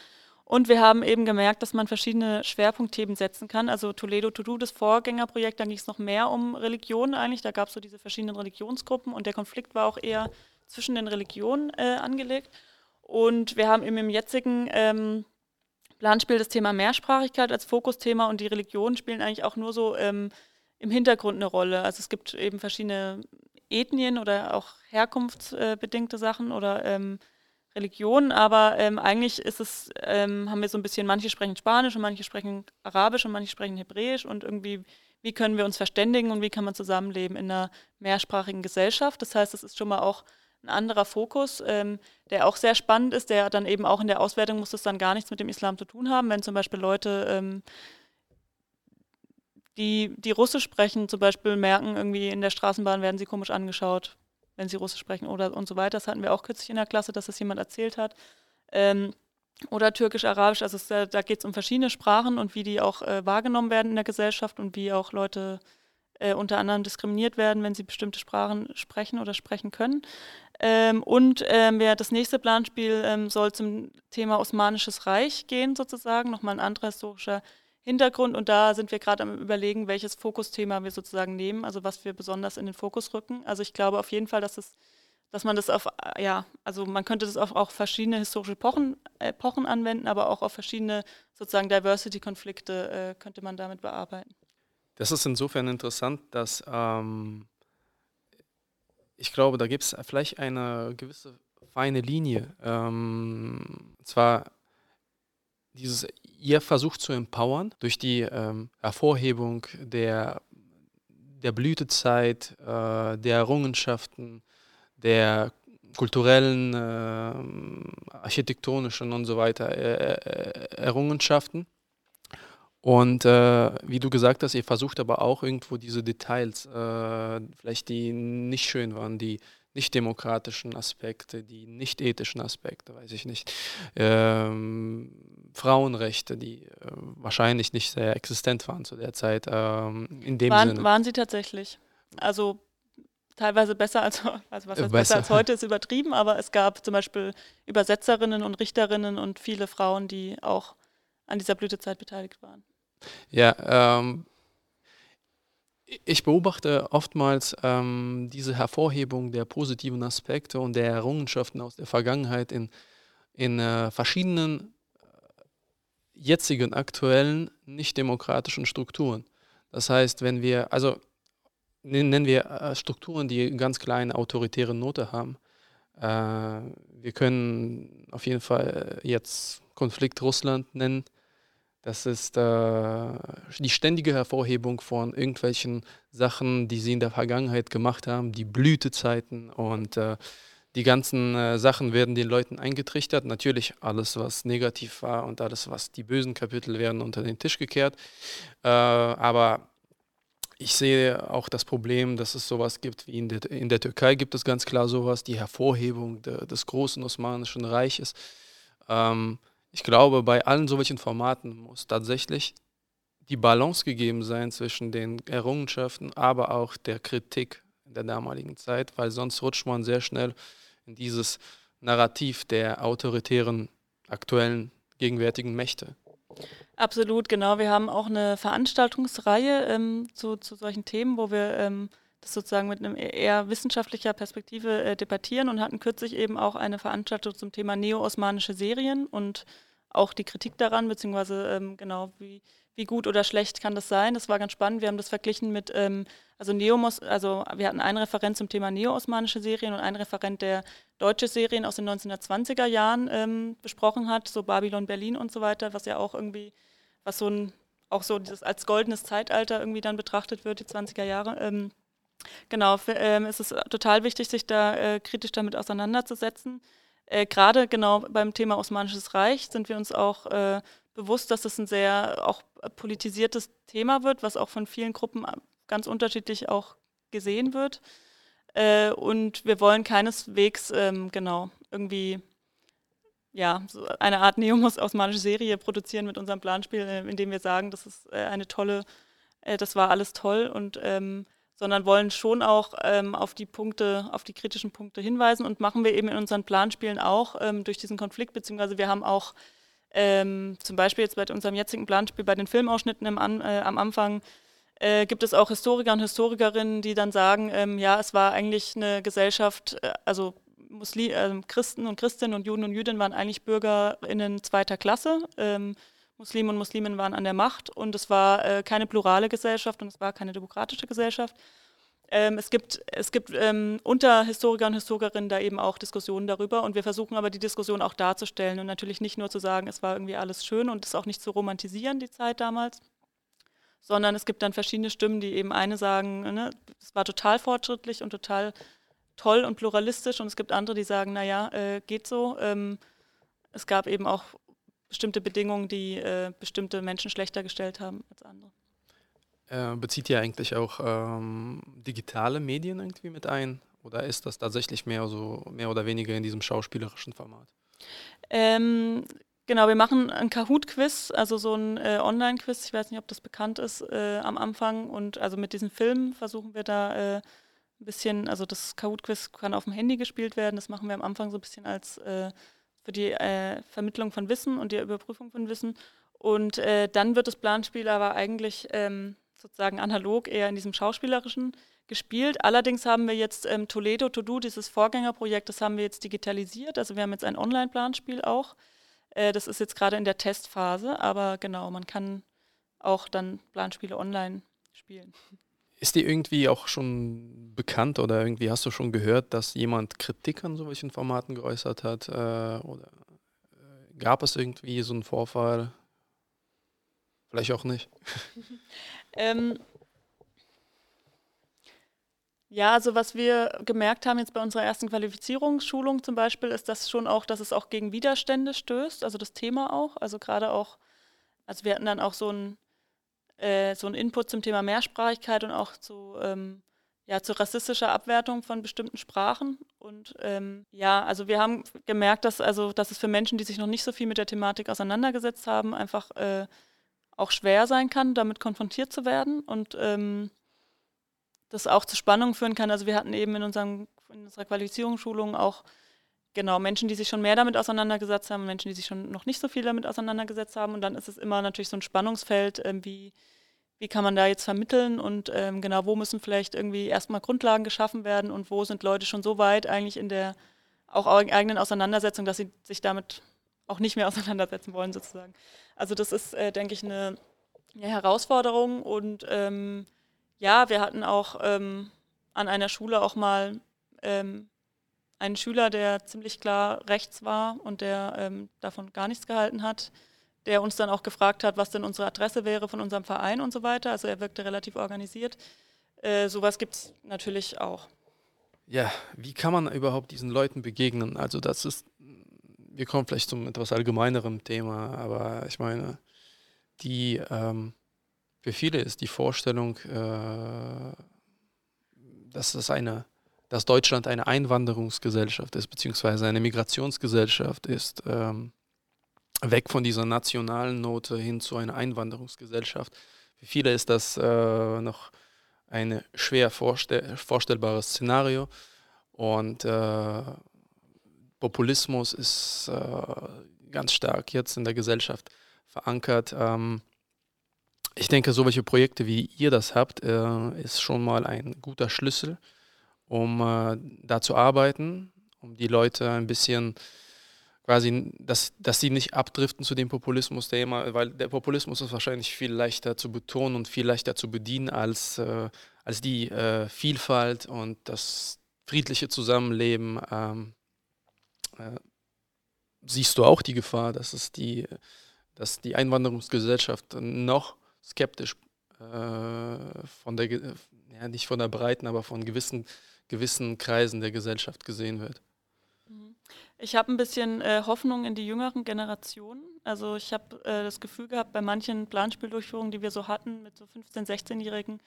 Speaker 2: Und wir haben eben gemerkt, dass man verschiedene Schwerpunktthemen setzen kann. Also Toledo To Do, das Vorgängerprojekt, da ging es noch mehr um Religion eigentlich. Da gab es so diese verschiedenen Religionsgruppen und der Konflikt war auch eher zwischen den Religionen äh, angelegt. Und wir haben eben im jetzigen ähm, Planspiel das Thema Mehrsprachigkeit als Fokusthema und die Religionen spielen eigentlich auch nur so ähm, im Hintergrund eine Rolle. Also es gibt eben verschiedene Ethnien oder auch herkunftsbedingte Sachen oder ähm, Religionen, aber ähm, eigentlich ist es, ähm, haben wir so ein bisschen, manche sprechen Spanisch und manche sprechen Arabisch und manche sprechen Hebräisch und irgendwie, wie können wir uns verständigen und wie kann man zusammenleben in einer mehrsprachigen Gesellschaft. Das heißt, es ist schon mal auch ein anderer Fokus, ähm, der auch sehr spannend ist, der dann eben auch in der Auswertung muss das dann gar nichts mit dem Islam zu tun haben, wenn zum Beispiel Leute, ähm, die, die Russisch sprechen, zum Beispiel merken, irgendwie in der Straßenbahn werden sie komisch angeschaut, wenn sie Russisch sprechen oder und so weiter. Das hatten wir auch kürzlich in der Klasse, dass das jemand erzählt hat. Ähm, oder Türkisch, Arabisch, also es, da geht es um verschiedene Sprachen und wie die auch äh, wahrgenommen werden in der Gesellschaft und wie auch Leute äh, unter anderem diskriminiert werden, wenn sie bestimmte Sprachen sprechen oder sprechen können. Ähm, und ähm, ja, das nächste Planspiel ähm, soll zum Thema Osmanisches Reich gehen, sozusagen, nochmal ein anderer historischer Hintergrund. Und da sind wir gerade am Überlegen, welches Fokusthema wir sozusagen nehmen, also was wir besonders in den Fokus rücken. Also ich glaube auf jeden Fall, dass es dass man das auf, ja, also man könnte das auf auch verschiedene historische Epochen, Epochen anwenden, aber auch auf verschiedene sozusagen Diversity-Konflikte äh, könnte man damit bearbeiten.
Speaker 1: Das ist insofern interessant, dass ähm, ich glaube, da gibt es vielleicht eine gewisse feine Linie. Ähm, und zwar dieses, ihr versucht zu empowern durch die ähm, Hervorhebung der, der Blütezeit, äh, der Errungenschaften, der kulturellen, äh, architektonischen und so weiter äh, äh Errungenschaften. Und äh, wie du gesagt hast, ihr versucht aber auch irgendwo diese Details, äh, vielleicht die nicht schön waren, die nicht demokratischen Aspekte, die nicht ethischen Aspekte, weiß ich nicht, ähm, Frauenrechte, die äh, wahrscheinlich nicht sehr existent waren zu der Zeit. Ähm, in dem
Speaker 2: waren,
Speaker 1: Sinne.
Speaker 2: waren sie tatsächlich. Also teilweise besser als, also was besser. besser als heute ist übertrieben, aber es gab zum Beispiel Übersetzerinnen und Richterinnen und viele Frauen, die auch an dieser Blütezeit beteiligt waren.
Speaker 1: Ja, ähm, ich beobachte oftmals ähm, diese Hervorhebung der positiven Aspekte und der Errungenschaften aus der Vergangenheit in, in äh, verschiedenen äh, jetzigen, aktuellen, nicht demokratischen Strukturen. Das heißt, wenn wir, also nennen wir äh, Strukturen, die ganz kleine autoritäre Note haben. Äh, wir können auf jeden Fall jetzt Konflikt Russland nennen das ist äh, die ständige Hervorhebung von irgendwelchen Sachen, die sie in der Vergangenheit gemacht haben, die Blütezeiten und äh, die ganzen äh, Sachen werden den Leuten eingetrichtert. Natürlich alles, was negativ war und alles, was die bösen Kapitel werden unter den Tisch gekehrt. Äh, aber ich sehe auch das Problem, dass es sowas gibt wie in der, in der Türkei gibt es ganz klar sowas, die Hervorhebung de, des großen Osmanischen Reiches. Ähm, ich glaube, bei allen solchen Formaten muss tatsächlich die Balance gegeben sein zwischen den Errungenschaften, aber auch der Kritik in der damaligen Zeit, weil sonst rutscht man sehr schnell in dieses Narrativ der autoritären, aktuellen, gegenwärtigen Mächte.
Speaker 2: Absolut, genau. Wir haben auch eine Veranstaltungsreihe ähm, zu, zu solchen Themen, wo wir ähm, das sozusagen mit einem e-, eher wissenschaftlicher Perspektive äh, debattieren und hatten kürzlich eben auch eine Veranstaltung zum Thema neo-osmanische Serien und auch die Kritik daran, beziehungsweise ähm, genau, wie, wie gut oder schlecht kann das sein. Das war ganz spannend. Wir haben das verglichen mit, ähm, also Neomos, also wir hatten einen Referent zum Thema neo-osmanische Serien und einen Referent, der deutsche Serien aus den 1920er Jahren ähm, besprochen hat, so Babylon Berlin und so weiter, was ja auch irgendwie, was so ein, auch so dieses als goldenes Zeitalter irgendwie dann betrachtet wird, die 20er Jahre. Genau, für, ähm, es ist total wichtig, sich da äh, kritisch damit auseinanderzusetzen. Äh, Gerade genau beim Thema Osmanisches Reich sind wir uns auch äh, bewusst, dass es ein sehr auch politisiertes Thema wird, was auch von vielen Gruppen ganz unterschiedlich auch gesehen wird. Äh, und wir wollen keineswegs ähm, genau irgendwie ja, so eine Art neomos-osmanische Serie produzieren mit unserem Planspiel, äh, indem wir sagen, das ist äh, eine tolle, äh, das war alles toll und ähm, sondern wollen schon auch ähm, auf die Punkte, auf die kritischen Punkte hinweisen und machen wir eben in unseren Planspielen auch ähm, durch diesen Konflikt, beziehungsweise wir haben auch ähm, zum Beispiel jetzt bei unserem jetzigen Planspiel bei den Filmausschnitten im äh, am Anfang äh, gibt es auch Historiker und Historikerinnen, die dann sagen, ähm, ja, es war eigentlich eine Gesellschaft, äh, also Muslim, äh, Christen und Christinnen und Juden und Jüdinnen waren eigentlich BürgerInnen zweiter Klasse. Ähm, Muslime und Musliminnen waren an der Macht und es war äh, keine plurale Gesellschaft und es war keine demokratische Gesellschaft. Ähm, es gibt, es gibt ähm, unter Historikern und Historikerinnen da eben auch Diskussionen darüber und wir versuchen aber die Diskussion auch darzustellen und natürlich nicht nur zu sagen, es war irgendwie alles schön und es auch nicht zu romantisieren, die Zeit damals, sondern es gibt dann verschiedene Stimmen, die eben eine sagen, ne, es war total fortschrittlich und total toll und pluralistisch und es gibt andere, die sagen, naja, äh, geht so. Ähm, es gab eben auch bestimmte Bedingungen, die äh, bestimmte Menschen schlechter gestellt haben als andere.
Speaker 1: Äh, bezieht ihr eigentlich auch ähm, digitale Medien irgendwie mit ein? Oder ist das tatsächlich mehr so mehr oder weniger in diesem schauspielerischen Format?
Speaker 2: Ähm, genau, wir machen ein Kahoot-Quiz, also so ein äh, Online-Quiz, ich weiß nicht, ob das bekannt ist, äh, am Anfang. Und also mit diesen Filmen versuchen wir da äh, ein bisschen, also das Kahoot-Quiz kann auf dem Handy gespielt werden, das machen wir am Anfang so ein bisschen als für die äh, Vermittlung von Wissen und die Überprüfung von Wissen. Und äh, dann wird das Planspiel aber eigentlich ähm, sozusagen analog eher in diesem Schauspielerischen gespielt. Allerdings haben wir jetzt ähm, Toledo To Do, dieses Vorgängerprojekt, das haben wir jetzt digitalisiert. Also wir haben jetzt ein Online-Planspiel auch. Äh, das ist jetzt gerade in der Testphase, aber genau, man kann auch dann Planspiele online spielen.
Speaker 1: Ist dir irgendwie auch schon bekannt oder irgendwie hast du schon gehört, dass jemand Kritik an solchen Formaten geäußert hat? Äh, oder äh, gab es irgendwie so einen Vorfall? Vielleicht auch nicht.
Speaker 2: ähm, ja, also was wir gemerkt haben jetzt bei unserer ersten Qualifizierungsschulung zum Beispiel, ist das schon auch, dass es auch gegen Widerstände stößt, also das Thema auch. Also gerade auch, also wir hatten dann auch so ein äh, so ein Input zum Thema Mehrsprachigkeit und auch zu, ähm, ja, zu rassistischer Abwertung von bestimmten Sprachen. Und ähm, ja, also wir haben gemerkt, dass, also, dass es für Menschen, die sich noch nicht so viel mit der Thematik auseinandergesetzt haben, einfach äh, auch schwer sein kann, damit konfrontiert zu werden und ähm, das auch zu Spannungen führen kann. Also wir hatten eben in, unserem, in unserer Qualifizierungsschulung auch genau Menschen, die sich schon mehr damit auseinandergesetzt haben, Menschen, die sich schon noch nicht so viel damit auseinandergesetzt haben. Und dann ist es immer natürlich so ein Spannungsfeld, ähm, wie, wie kann man da jetzt vermitteln und ähm, genau, wo müssen vielleicht irgendwie erstmal Grundlagen geschaffen werden und wo sind Leute schon so weit eigentlich in der auch eigenen Auseinandersetzung, dass sie sich damit auch nicht mehr auseinandersetzen wollen sozusagen. Also das ist, äh, denke ich, eine, eine, Herausforderung und ähm, ja, wir hatten auch ähm, an einer Schule auch mal ähm, einen Schüler, der ziemlich klar rechts war und der ähm, davon gar nichts gehalten hat, der uns dann auch gefragt hat, was denn unsere Adresse wäre von unserem Verein und so weiter. Also er wirkte relativ organisiert. Äh, sowas gibt es natürlich auch.
Speaker 1: Ja, wie kann man überhaupt diesen Leuten begegnen? Also das ist, wir kommen vielleicht zum etwas allgemeineren Thema, aber ich meine, die, ähm, für viele ist die Vorstellung, äh, dass das eine dass Deutschland eine Einwanderungsgesellschaft ist, beziehungsweise eine Migrationsgesellschaft ist, ähm, weg von dieser nationalen Note hin zu einer Einwanderungsgesellschaft. Für viele ist das äh, noch ein schwer vorstell vorstellbares Szenario und äh, Populismus ist äh, ganz stark jetzt in der Gesellschaft verankert. Ähm, ich denke, solche Projekte, wie ihr das habt, äh, ist schon mal ein guter Schlüssel, um äh, da zu arbeiten, um die Leute ein bisschen quasi, dass, dass sie nicht abdriften zu dem Populismus, der weil der Populismus ist wahrscheinlich viel leichter zu betonen und viel leichter zu bedienen als, äh, als die äh, Vielfalt und das friedliche Zusammenleben. Ähm, äh, siehst du auch die Gefahr, dass es die, dass die Einwanderungsgesellschaft noch skeptisch äh, von der, ja, nicht von der breiten, aber von gewissen, gewissen Kreisen der Gesellschaft gesehen wird.
Speaker 2: Mhm. Ich habe ein bisschen äh, Hoffnung in die jüngeren Generationen. Also ich habe äh, das Gefühl gehabt, bei manchen Planspieldurchführungen, die wir so hatten, mit so 15-, 16-Jährigen,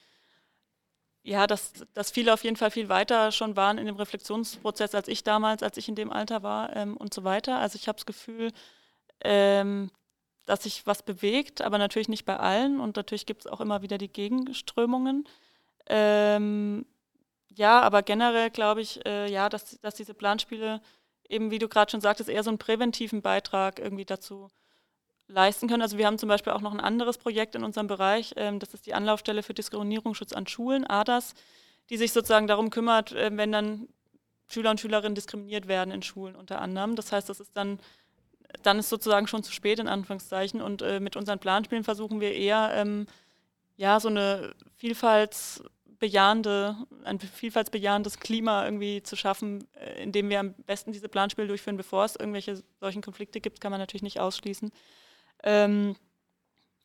Speaker 2: ja, dass, dass viele auf jeden Fall viel weiter schon waren in dem Reflexionsprozess als ich damals, als ich in dem Alter war ähm, und so weiter. Also ich habe das Gefühl, ähm, dass sich was bewegt, aber natürlich nicht bei allen und natürlich gibt es auch immer wieder die Gegenströmungen. Ähm, ja, aber generell glaube ich, äh, ja, dass, dass diese Planspiele eben, wie du gerade schon sagtest, eher so einen präventiven Beitrag irgendwie dazu leisten können. Also wir haben zum Beispiel auch noch ein anderes Projekt in unserem Bereich, ähm, das ist die Anlaufstelle für Diskriminierungsschutz an Schulen, ADAS, die sich sozusagen darum kümmert, äh, wenn dann Schüler und Schülerinnen diskriminiert werden in Schulen unter anderem. Das heißt, das ist dann dann ist sozusagen schon zu spät, in Anführungszeichen. Und äh, mit unseren Planspielen versuchen wir eher, ähm, ja, so eine vielfaltsbejahende, ein vielfaltsbejahendes Klima irgendwie zu schaffen, äh, indem wir am besten diese Planspiele durchführen, bevor es irgendwelche solchen Konflikte gibt, kann man natürlich nicht ausschließen. Ähm,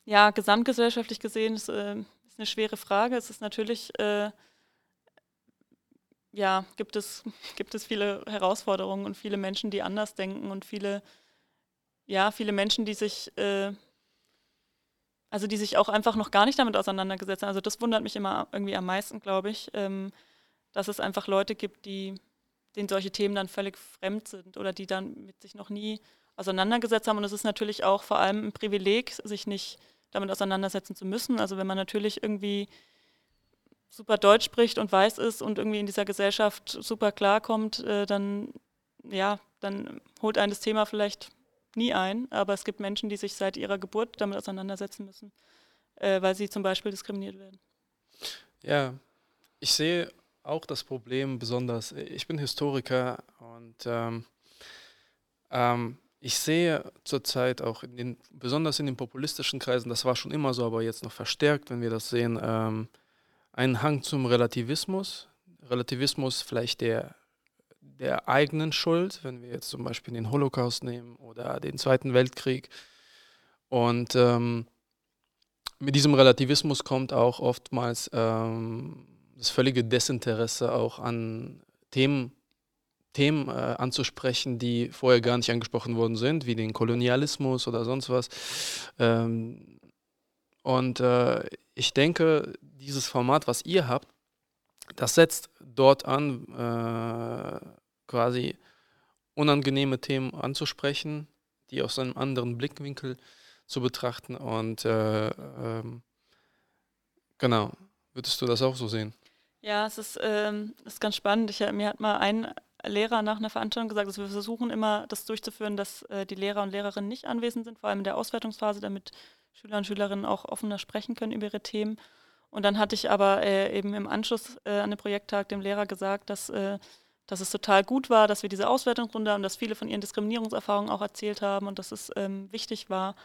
Speaker 2: ja, gesamtgesellschaftlich gesehen ist, äh, ist, eine schwere Frage. Es ist natürlich äh, ja, gibt es, gibt es viele Herausforderungen und viele Menschen, die anders denken und viele ja, viele Menschen, die sich, äh, also die sich auch einfach noch gar nicht damit auseinandergesetzt haben. Also das wundert mich immer irgendwie am meisten, glaube ich, ähm, dass es einfach Leute gibt, die denen solche Themen dann völlig fremd sind oder die dann mit sich noch nie auseinandergesetzt haben. Und es ist natürlich auch vor allem ein Privileg, sich nicht damit auseinandersetzen zu müssen. Also wenn man natürlich irgendwie super Deutsch spricht und weiß ist und irgendwie in dieser Gesellschaft super klarkommt, äh, dann ja, dann holt ein das Thema vielleicht nie ein, aber es gibt Menschen, die sich seit ihrer Geburt damit auseinandersetzen müssen, äh, weil sie zum Beispiel diskriminiert werden.
Speaker 1: Ja, ich sehe auch das Problem besonders, ich bin Historiker und ähm, ähm, ich sehe zurzeit auch in den, besonders in den populistischen Kreisen, das war schon immer so, aber jetzt noch verstärkt, wenn wir das sehen, ähm, einen Hang zum Relativismus. Relativismus vielleicht der der eigenen Schuld, wenn wir jetzt zum Beispiel den Holocaust nehmen oder den Zweiten Weltkrieg. Und ähm, mit diesem Relativismus kommt auch oftmals ähm, das völlige Desinteresse auch an Themen, Themen äh, anzusprechen, die vorher gar nicht angesprochen worden sind, wie den Kolonialismus oder sonst was. Ähm, und äh, ich denke, dieses Format, was ihr habt, das setzt dort an, äh, quasi unangenehme Themen anzusprechen, die aus einem anderen Blickwinkel zu betrachten. Und äh, ähm, genau, würdest du das auch so sehen?
Speaker 2: Ja, es ist, ähm, ist ganz spannend. Ich, mir hat mal ein Lehrer nach einer Veranstaltung gesagt, dass wir versuchen immer, das durchzuführen, dass äh, die Lehrer und Lehrerinnen nicht anwesend sind, vor allem in der Auswertungsphase, damit Schüler und Schülerinnen auch offener sprechen können über ihre Themen. Und dann hatte ich aber äh, eben im Anschluss äh, an den Projekttag dem Lehrer gesagt, dass äh, dass es total gut war, dass wir diese Auswertungsrunde haben, dass viele von ihren Diskriminierungserfahrungen auch erzählt haben und dass es ähm, wichtig war.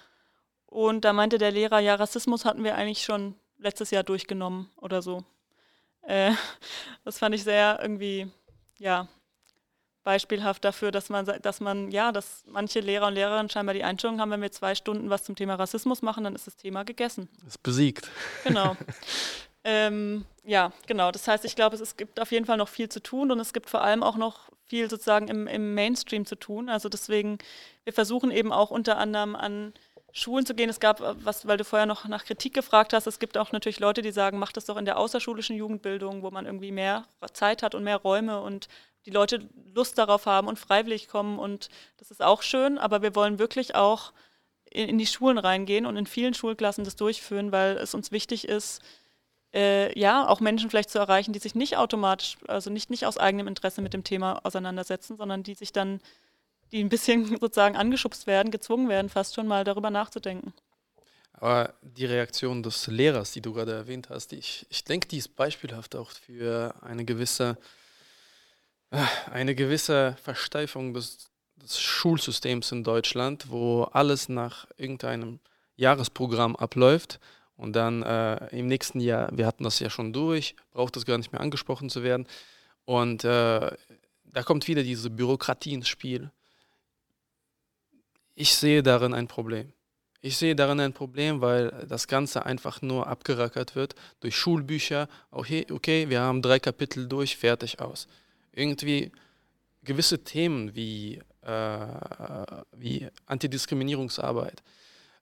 Speaker 2: Und da meinte der Lehrer, ja, Rassismus hatten wir eigentlich schon letztes Jahr durchgenommen oder so. Äh, das fand ich sehr irgendwie, ja, beispielhaft dafür, dass man, dass man, ja, dass manche Lehrer und Lehrerinnen scheinbar die Einstellung haben, wenn wir zwei Stunden was zum Thema Rassismus machen, dann ist das Thema gegessen.
Speaker 1: Ist besiegt.
Speaker 2: Genau. Ähm, ja, genau. Das heißt, ich glaube, es, gibt auf jeden Fall noch viel zu tun und es gibt vor allem auch noch viel sozusagen im, im Mainstream zu tun. Also deswegen, wir versuchen eben auch unter anderem an Schulen zu gehen. Es gab, was, weil du vorher noch nach Kritik gefragt hast, es gibt auch natürlich Leute, die sagen, mach das doch in der außerschulischen Jugendbildung, wo man irgendwie mehr Zeit hat und mehr Räume und die Leute Lust darauf haben und freiwillig kommen. Und das ist auch schön, aber wir wollen wirklich auch in, in die Schulen reingehen und in vielen Schulklassen das durchführen, weil es uns wichtig ist, äh, ja, auch Menschen vielleicht zu erreichen, die sich nicht automatisch, also nicht, nicht aus eigenem Interesse mit dem Thema auseinandersetzen, sondern die sich dann die ein bisschen sozusagen angeschubst werden, gezwungen werden, fast schon mal darüber nachzudenken.
Speaker 1: Aber die Reaktion des Lehrers, die du gerade erwähnt hast, ich, ich denke, die ist beispielhaft auch für eine gewisse, äh, eine gewisse Versteifung des, des Schulsystems in Deutschland, wo alles nach irgendeinem Jahresprogramm abläuft und dann äh, im nächsten Jahr, wir hatten das ja schon durch, braucht das gar nicht mehr angesprochen zu werden. Und äh, da kommt wieder diese Bürokratie ins Spiel. Ich sehe darin ein Problem. Ich sehe darin ein Problem, weil das Ganze einfach nur abgerackert wird durch Schulbücher. Okay, okay, wir haben drei Kapitel durch, fertig aus. Irgendwie gewisse Themen wie, äh, wie Antidiskriminierungsarbeit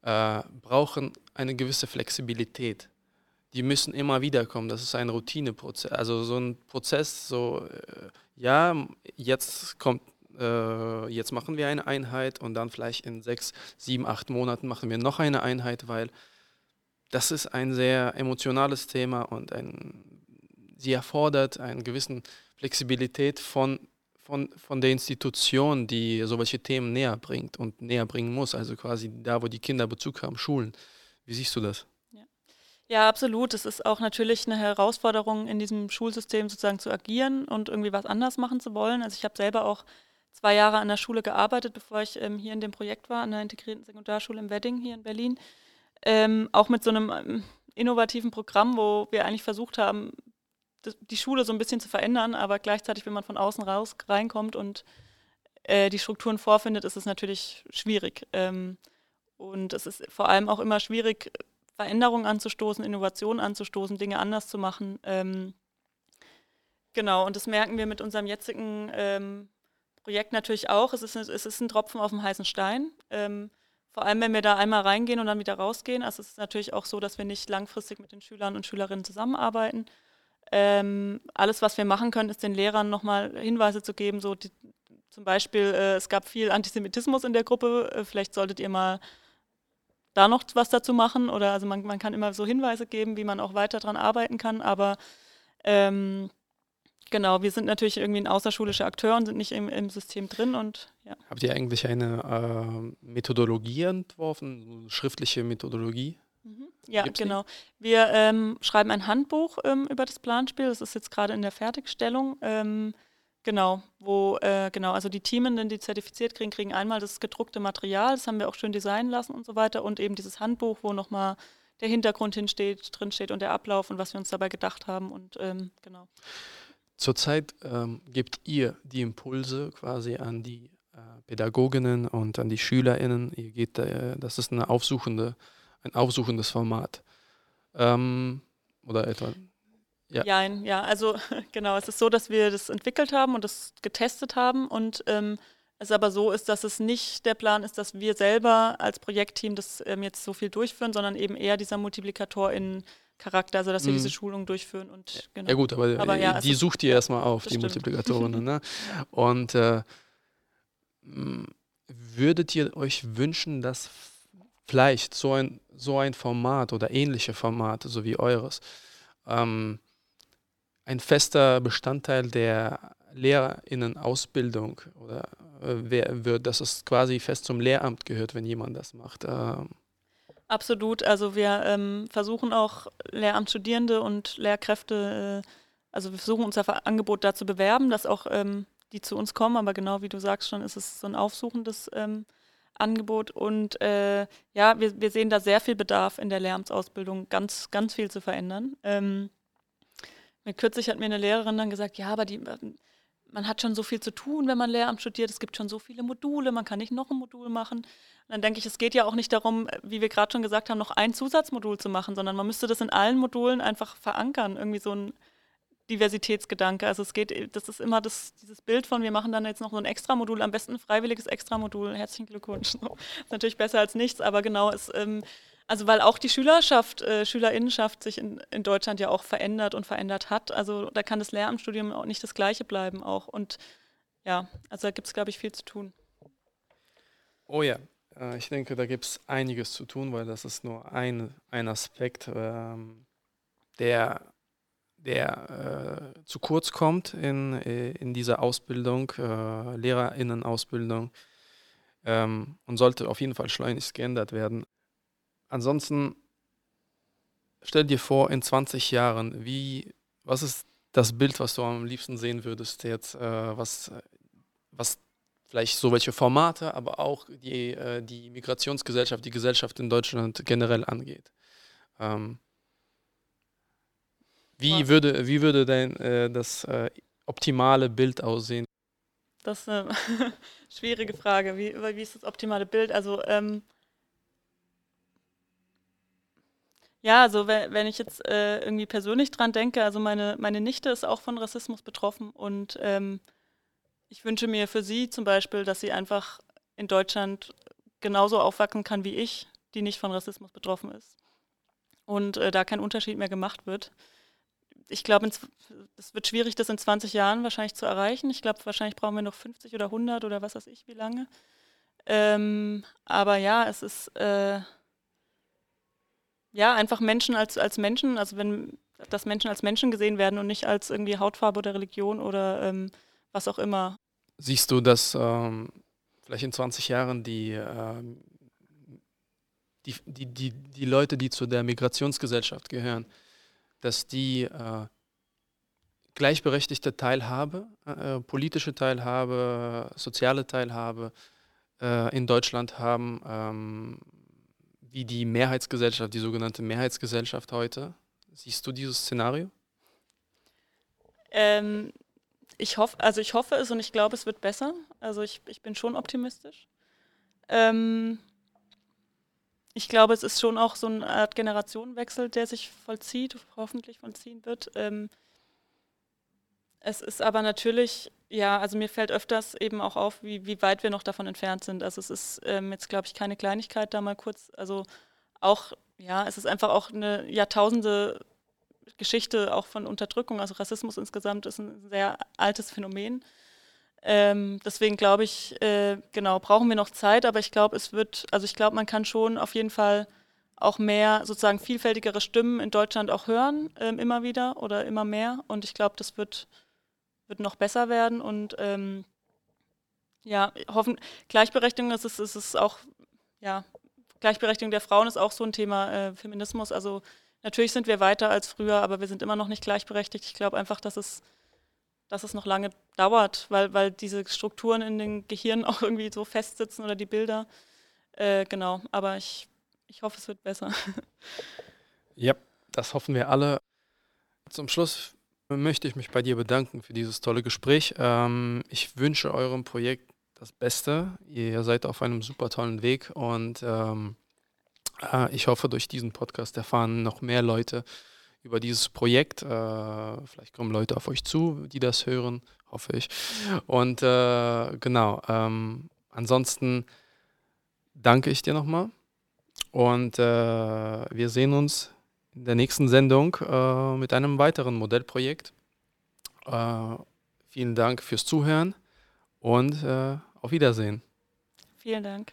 Speaker 1: äh, brauchen eine gewisse Flexibilität. Die müssen immer wieder kommen. Das ist ein Routineprozess. Also so ein Prozess, so, äh, ja, jetzt kommt äh, jetzt machen wir eine Einheit und dann vielleicht in sechs, sieben, acht Monaten machen wir noch eine Einheit, weil das ist ein sehr emotionales Thema und ein, sie erfordert eine gewisse Flexibilität von, von, von der Institution, die solche Themen näher bringt und näher bringen muss, also quasi da, wo die Kinder Bezug haben, Schulen. Wie siehst du das?
Speaker 2: Ja, absolut. Es ist auch natürlich eine Herausforderung, in diesem Schulsystem sozusagen zu agieren und irgendwie was anders machen zu wollen. Also ich habe selber auch zwei Jahre an der Schule gearbeitet, bevor ich ähm, hier in dem Projekt war, an der integrierten Sekundarschule im Wedding hier in Berlin. Ähm, auch mit so einem ähm, innovativen Programm, wo wir eigentlich versucht haben, die Schule so ein bisschen zu verändern, aber gleichzeitig, wenn man von außen raus reinkommt und äh, die Strukturen vorfindet, ist es natürlich schwierig. Ähm, und es ist vor allem auch immer schwierig, Veränderungen anzustoßen, Innovationen anzustoßen, Dinge anders zu machen. Ähm, genau, und das merken wir mit unserem jetzigen ähm, Projekt natürlich auch. Es ist, es ist ein Tropfen auf dem heißen Stein. Ähm, vor allem, wenn wir da einmal reingehen und dann wieder rausgehen. Also es ist natürlich auch so, dass wir nicht langfristig mit den Schülern und Schülerinnen zusammenarbeiten. Ähm, alles, was wir machen können, ist den Lehrern nochmal Hinweise zu geben. So die, zum Beispiel, äh, es gab viel Antisemitismus in der Gruppe. Äh, vielleicht solltet ihr mal da noch was dazu machen. Oder also man, man kann immer so Hinweise geben, wie man auch weiter daran arbeiten kann. Aber ähm, Genau, wir sind natürlich irgendwie ein außerschulischer Akteur und sind nicht im, im System drin und ja.
Speaker 1: Habt ihr eigentlich eine äh, Methodologie entworfen, schriftliche Methodologie?
Speaker 2: Mhm. Ja, Gibt's genau. Die? Wir ähm, schreiben ein Handbuch ähm, über das Planspiel. Das ist jetzt gerade in der Fertigstellung. Ähm, genau, wo äh, genau, also die Teamenden, die zertifiziert kriegen, kriegen einmal das gedruckte Material, das haben wir auch schön designen lassen und so weiter und eben dieses Handbuch, wo nochmal der Hintergrund hinsteht, drinsteht und der Ablauf und was wir uns dabei gedacht haben und ähm, genau.
Speaker 1: Zurzeit ähm, gebt ihr die Impulse quasi an die äh, Pädagoginnen und an die SchülerInnen. Ihr geht, äh, das ist eine aufsuchende, ein aufsuchendes Format. Ähm, oder etwa.
Speaker 2: Ja. ja, ja, also genau, es ist so, dass wir das entwickelt haben und das getestet haben und ähm, es aber so ist, dass es nicht der Plan ist, dass wir selber als Projektteam das ähm, jetzt so viel durchführen, sondern eben eher dieser Multiplikator in Charakter, also dass wir mhm. diese Schulung durchführen und
Speaker 1: genau. Ja gut, aber, aber ja, die sucht ihr erstmal auf, die stimmt. Multiplikatorinnen. Ne? Und äh, würdet ihr euch wünschen, dass vielleicht so ein, so ein Format oder ähnliche Formate, so wie eures, ähm, ein fester Bestandteil der LehrerInnen-Ausbildung oder äh, wird, dass es quasi fest zum Lehramt gehört, wenn jemand das macht. Ähm,
Speaker 2: Absolut. Also wir ähm, versuchen auch Lehramtsstudierende und Lehrkräfte, äh, also wir versuchen unser Angebot da zu bewerben, dass auch ähm, die zu uns kommen. Aber genau wie du sagst schon, ist es so ein aufsuchendes ähm, Angebot. Und äh, ja, wir, wir sehen da sehr viel Bedarf in der Lehramtsausbildung, ganz, ganz viel zu verändern. Ähm, kürzlich hat mir eine Lehrerin dann gesagt, ja, aber die ähm, man hat schon so viel zu tun, wenn man Lehramt studiert. Es gibt schon so viele Module, man kann nicht noch ein Modul machen. Und dann denke ich, es geht ja auch nicht darum, wie wir gerade schon gesagt haben, noch ein Zusatzmodul zu machen, sondern man müsste das in allen Modulen einfach verankern, irgendwie so ein Diversitätsgedanke. Also es geht, das ist immer das, dieses Bild von, wir machen dann jetzt noch so ein Extramodul, am besten ein freiwilliges Extramodul. Herzlichen Glückwunsch. ist natürlich besser als nichts, aber genau, es ähm, also weil auch die Schülerschaft, äh, Schülerinnenschaft sich in, in Deutschland ja auch verändert und verändert hat. Also da kann das Lehramtsstudium auch nicht das gleiche bleiben auch. Und ja, also da gibt es, glaube ich, viel zu tun.
Speaker 1: Oh ja, äh, ich denke, da gibt es einiges zu tun, weil das ist nur ein, ein Aspekt, ähm, der, der äh, zu kurz kommt in, äh, in dieser Ausbildung, äh, Lehrerinnenausbildung. ausbildung ähm, und sollte auf jeden Fall schleunigst geändert werden. Ansonsten stell dir vor, in 20 Jahren, wie, was ist das Bild, was du am liebsten sehen würdest jetzt, äh, was, was vielleicht so welche Formate, aber auch die, äh, die Migrationsgesellschaft, die Gesellschaft in Deutschland generell angeht. Ähm, wie, würde, wie würde dein, äh, das äh, optimale Bild aussehen?
Speaker 2: Das ist eine schwierige Frage. Wie, wie ist das optimale Bild? Also, ähm, ja, also wenn ich jetzt äh, irgendwie persönlich dran denke, also meine, meine Nichte ist auch von Rassismus betroffen und ähm, ich wünsche mir für sie zum Beispiel, dass sie einfach in Deutschland genauso aufwachsen kann wie ich, die nicht von Rassismus betroffen ist. Und äh, da kein Unterschied mehr gemacht wird ich glaube, es wird schwierig, das in 20 Jahren wahrscheinlich zu erreichen. Ich glaube, wahrscheinlich brauchen wir noch 50 oder 100 oder was weiß ich, wie lange. Ähm, aber ja, es ist äh, ja einfach Menschen als, als Menschen, also wenn dass Menschen als Menschen gesehen werden und nicht als irgendwie Hautfarbe oder Religion oder ähm, was auch immer.
Speaker 1: Siehst du, dass ähm, vielleicht in 20 Jahren die, ähm, die, die, die, die Leute, die zu der Migrationsgesellschaft gehören, dass die äh, gleichberechtigte Teilhabe, äh, politische Teilhabe, soziale Teilhabe äh, in Deutschland haben, ähm, wie die Mehrheitsgesellschaft, die sogenannte Mehrheitsgesellschaft heute. Siehst du dieses Szenario?
Speaker 2: Ähm, ich hoffe, also ich hoffe es und ich glaube, es wird besser. Also ich, ich bin schon optimistisch. Ähm, ich glaube, es ist schon auch so eine Art Generationenwechsel, der sich vollzieht, hoffentlich vollziehen wird. Ähm, es ist aber natürlich, ja, also mir fällt öfters eben auch auf, wie, wie weit wir noch davon entfernt sind. Also es ist ähm, jetzt, glaube ich, keine Kleinigkeit da mal kurz. Also auch, ja, es ist einfach auch eine Jahrtausende Geschichte auch von Unterdrückung. Also Rassismus insgesamt ist ein sehr altes Phänomen. Ähm, deswegen glaube ich, äh, genau, brauchen wir noch Zeit, aber ich glaube, es wird, also ich glaube, man kann schon auf jeden Fall auch mehr sozusagen vielfältigere Stimmen in Deutschland auch hören, ähm, immer wieder oder immer mehr. Und ich glaube, das wird, wird noch besser werden. Und ähm, ja, hoffen, Gleichberechtigung ist es, ist es auch, ja, Gleichberechtigung der Frauen ist auch so ein Thema, äh, Feminismus. Also natürlich sind wir weiter als früher, aber wir sind immer noch nicht gleichberechtigt. Ich glaube einfach, dass es dass es noch lange dauert, weil, weil diese Strukturen in den Gehirnen auch irgendwie so festsitzen oder die Bilder. Äh, genau, aber ich, ich hoffe, es wird besser.
Speaker 1: Ja, das hoffen wir alle. Zum Schluss möchte ich mich bei dir bedanken für dieses tolle Gespräch. Ähm, ich wünsche eurem Projekt das Beste. Ihr seid auf einem super tollen Weg und ähm, äh, ich hoffe, durch diesen Podcast erfahren noch mehr Leute über dieses Projekt. Äh, vielleicht kommen Leute auf euch zu, die das hören, hoffe ich. Und äh, genau, ähm, ansonsten danke ich dir nochmal. Und äh, wir sehen uns in der nächsten Sendung äh, mit einem weiteren Modellprojekt. Äh, vielen Dank fürs Zuhören und äh, auf Wiedersehen.
Speaker 2: Vielen Dank.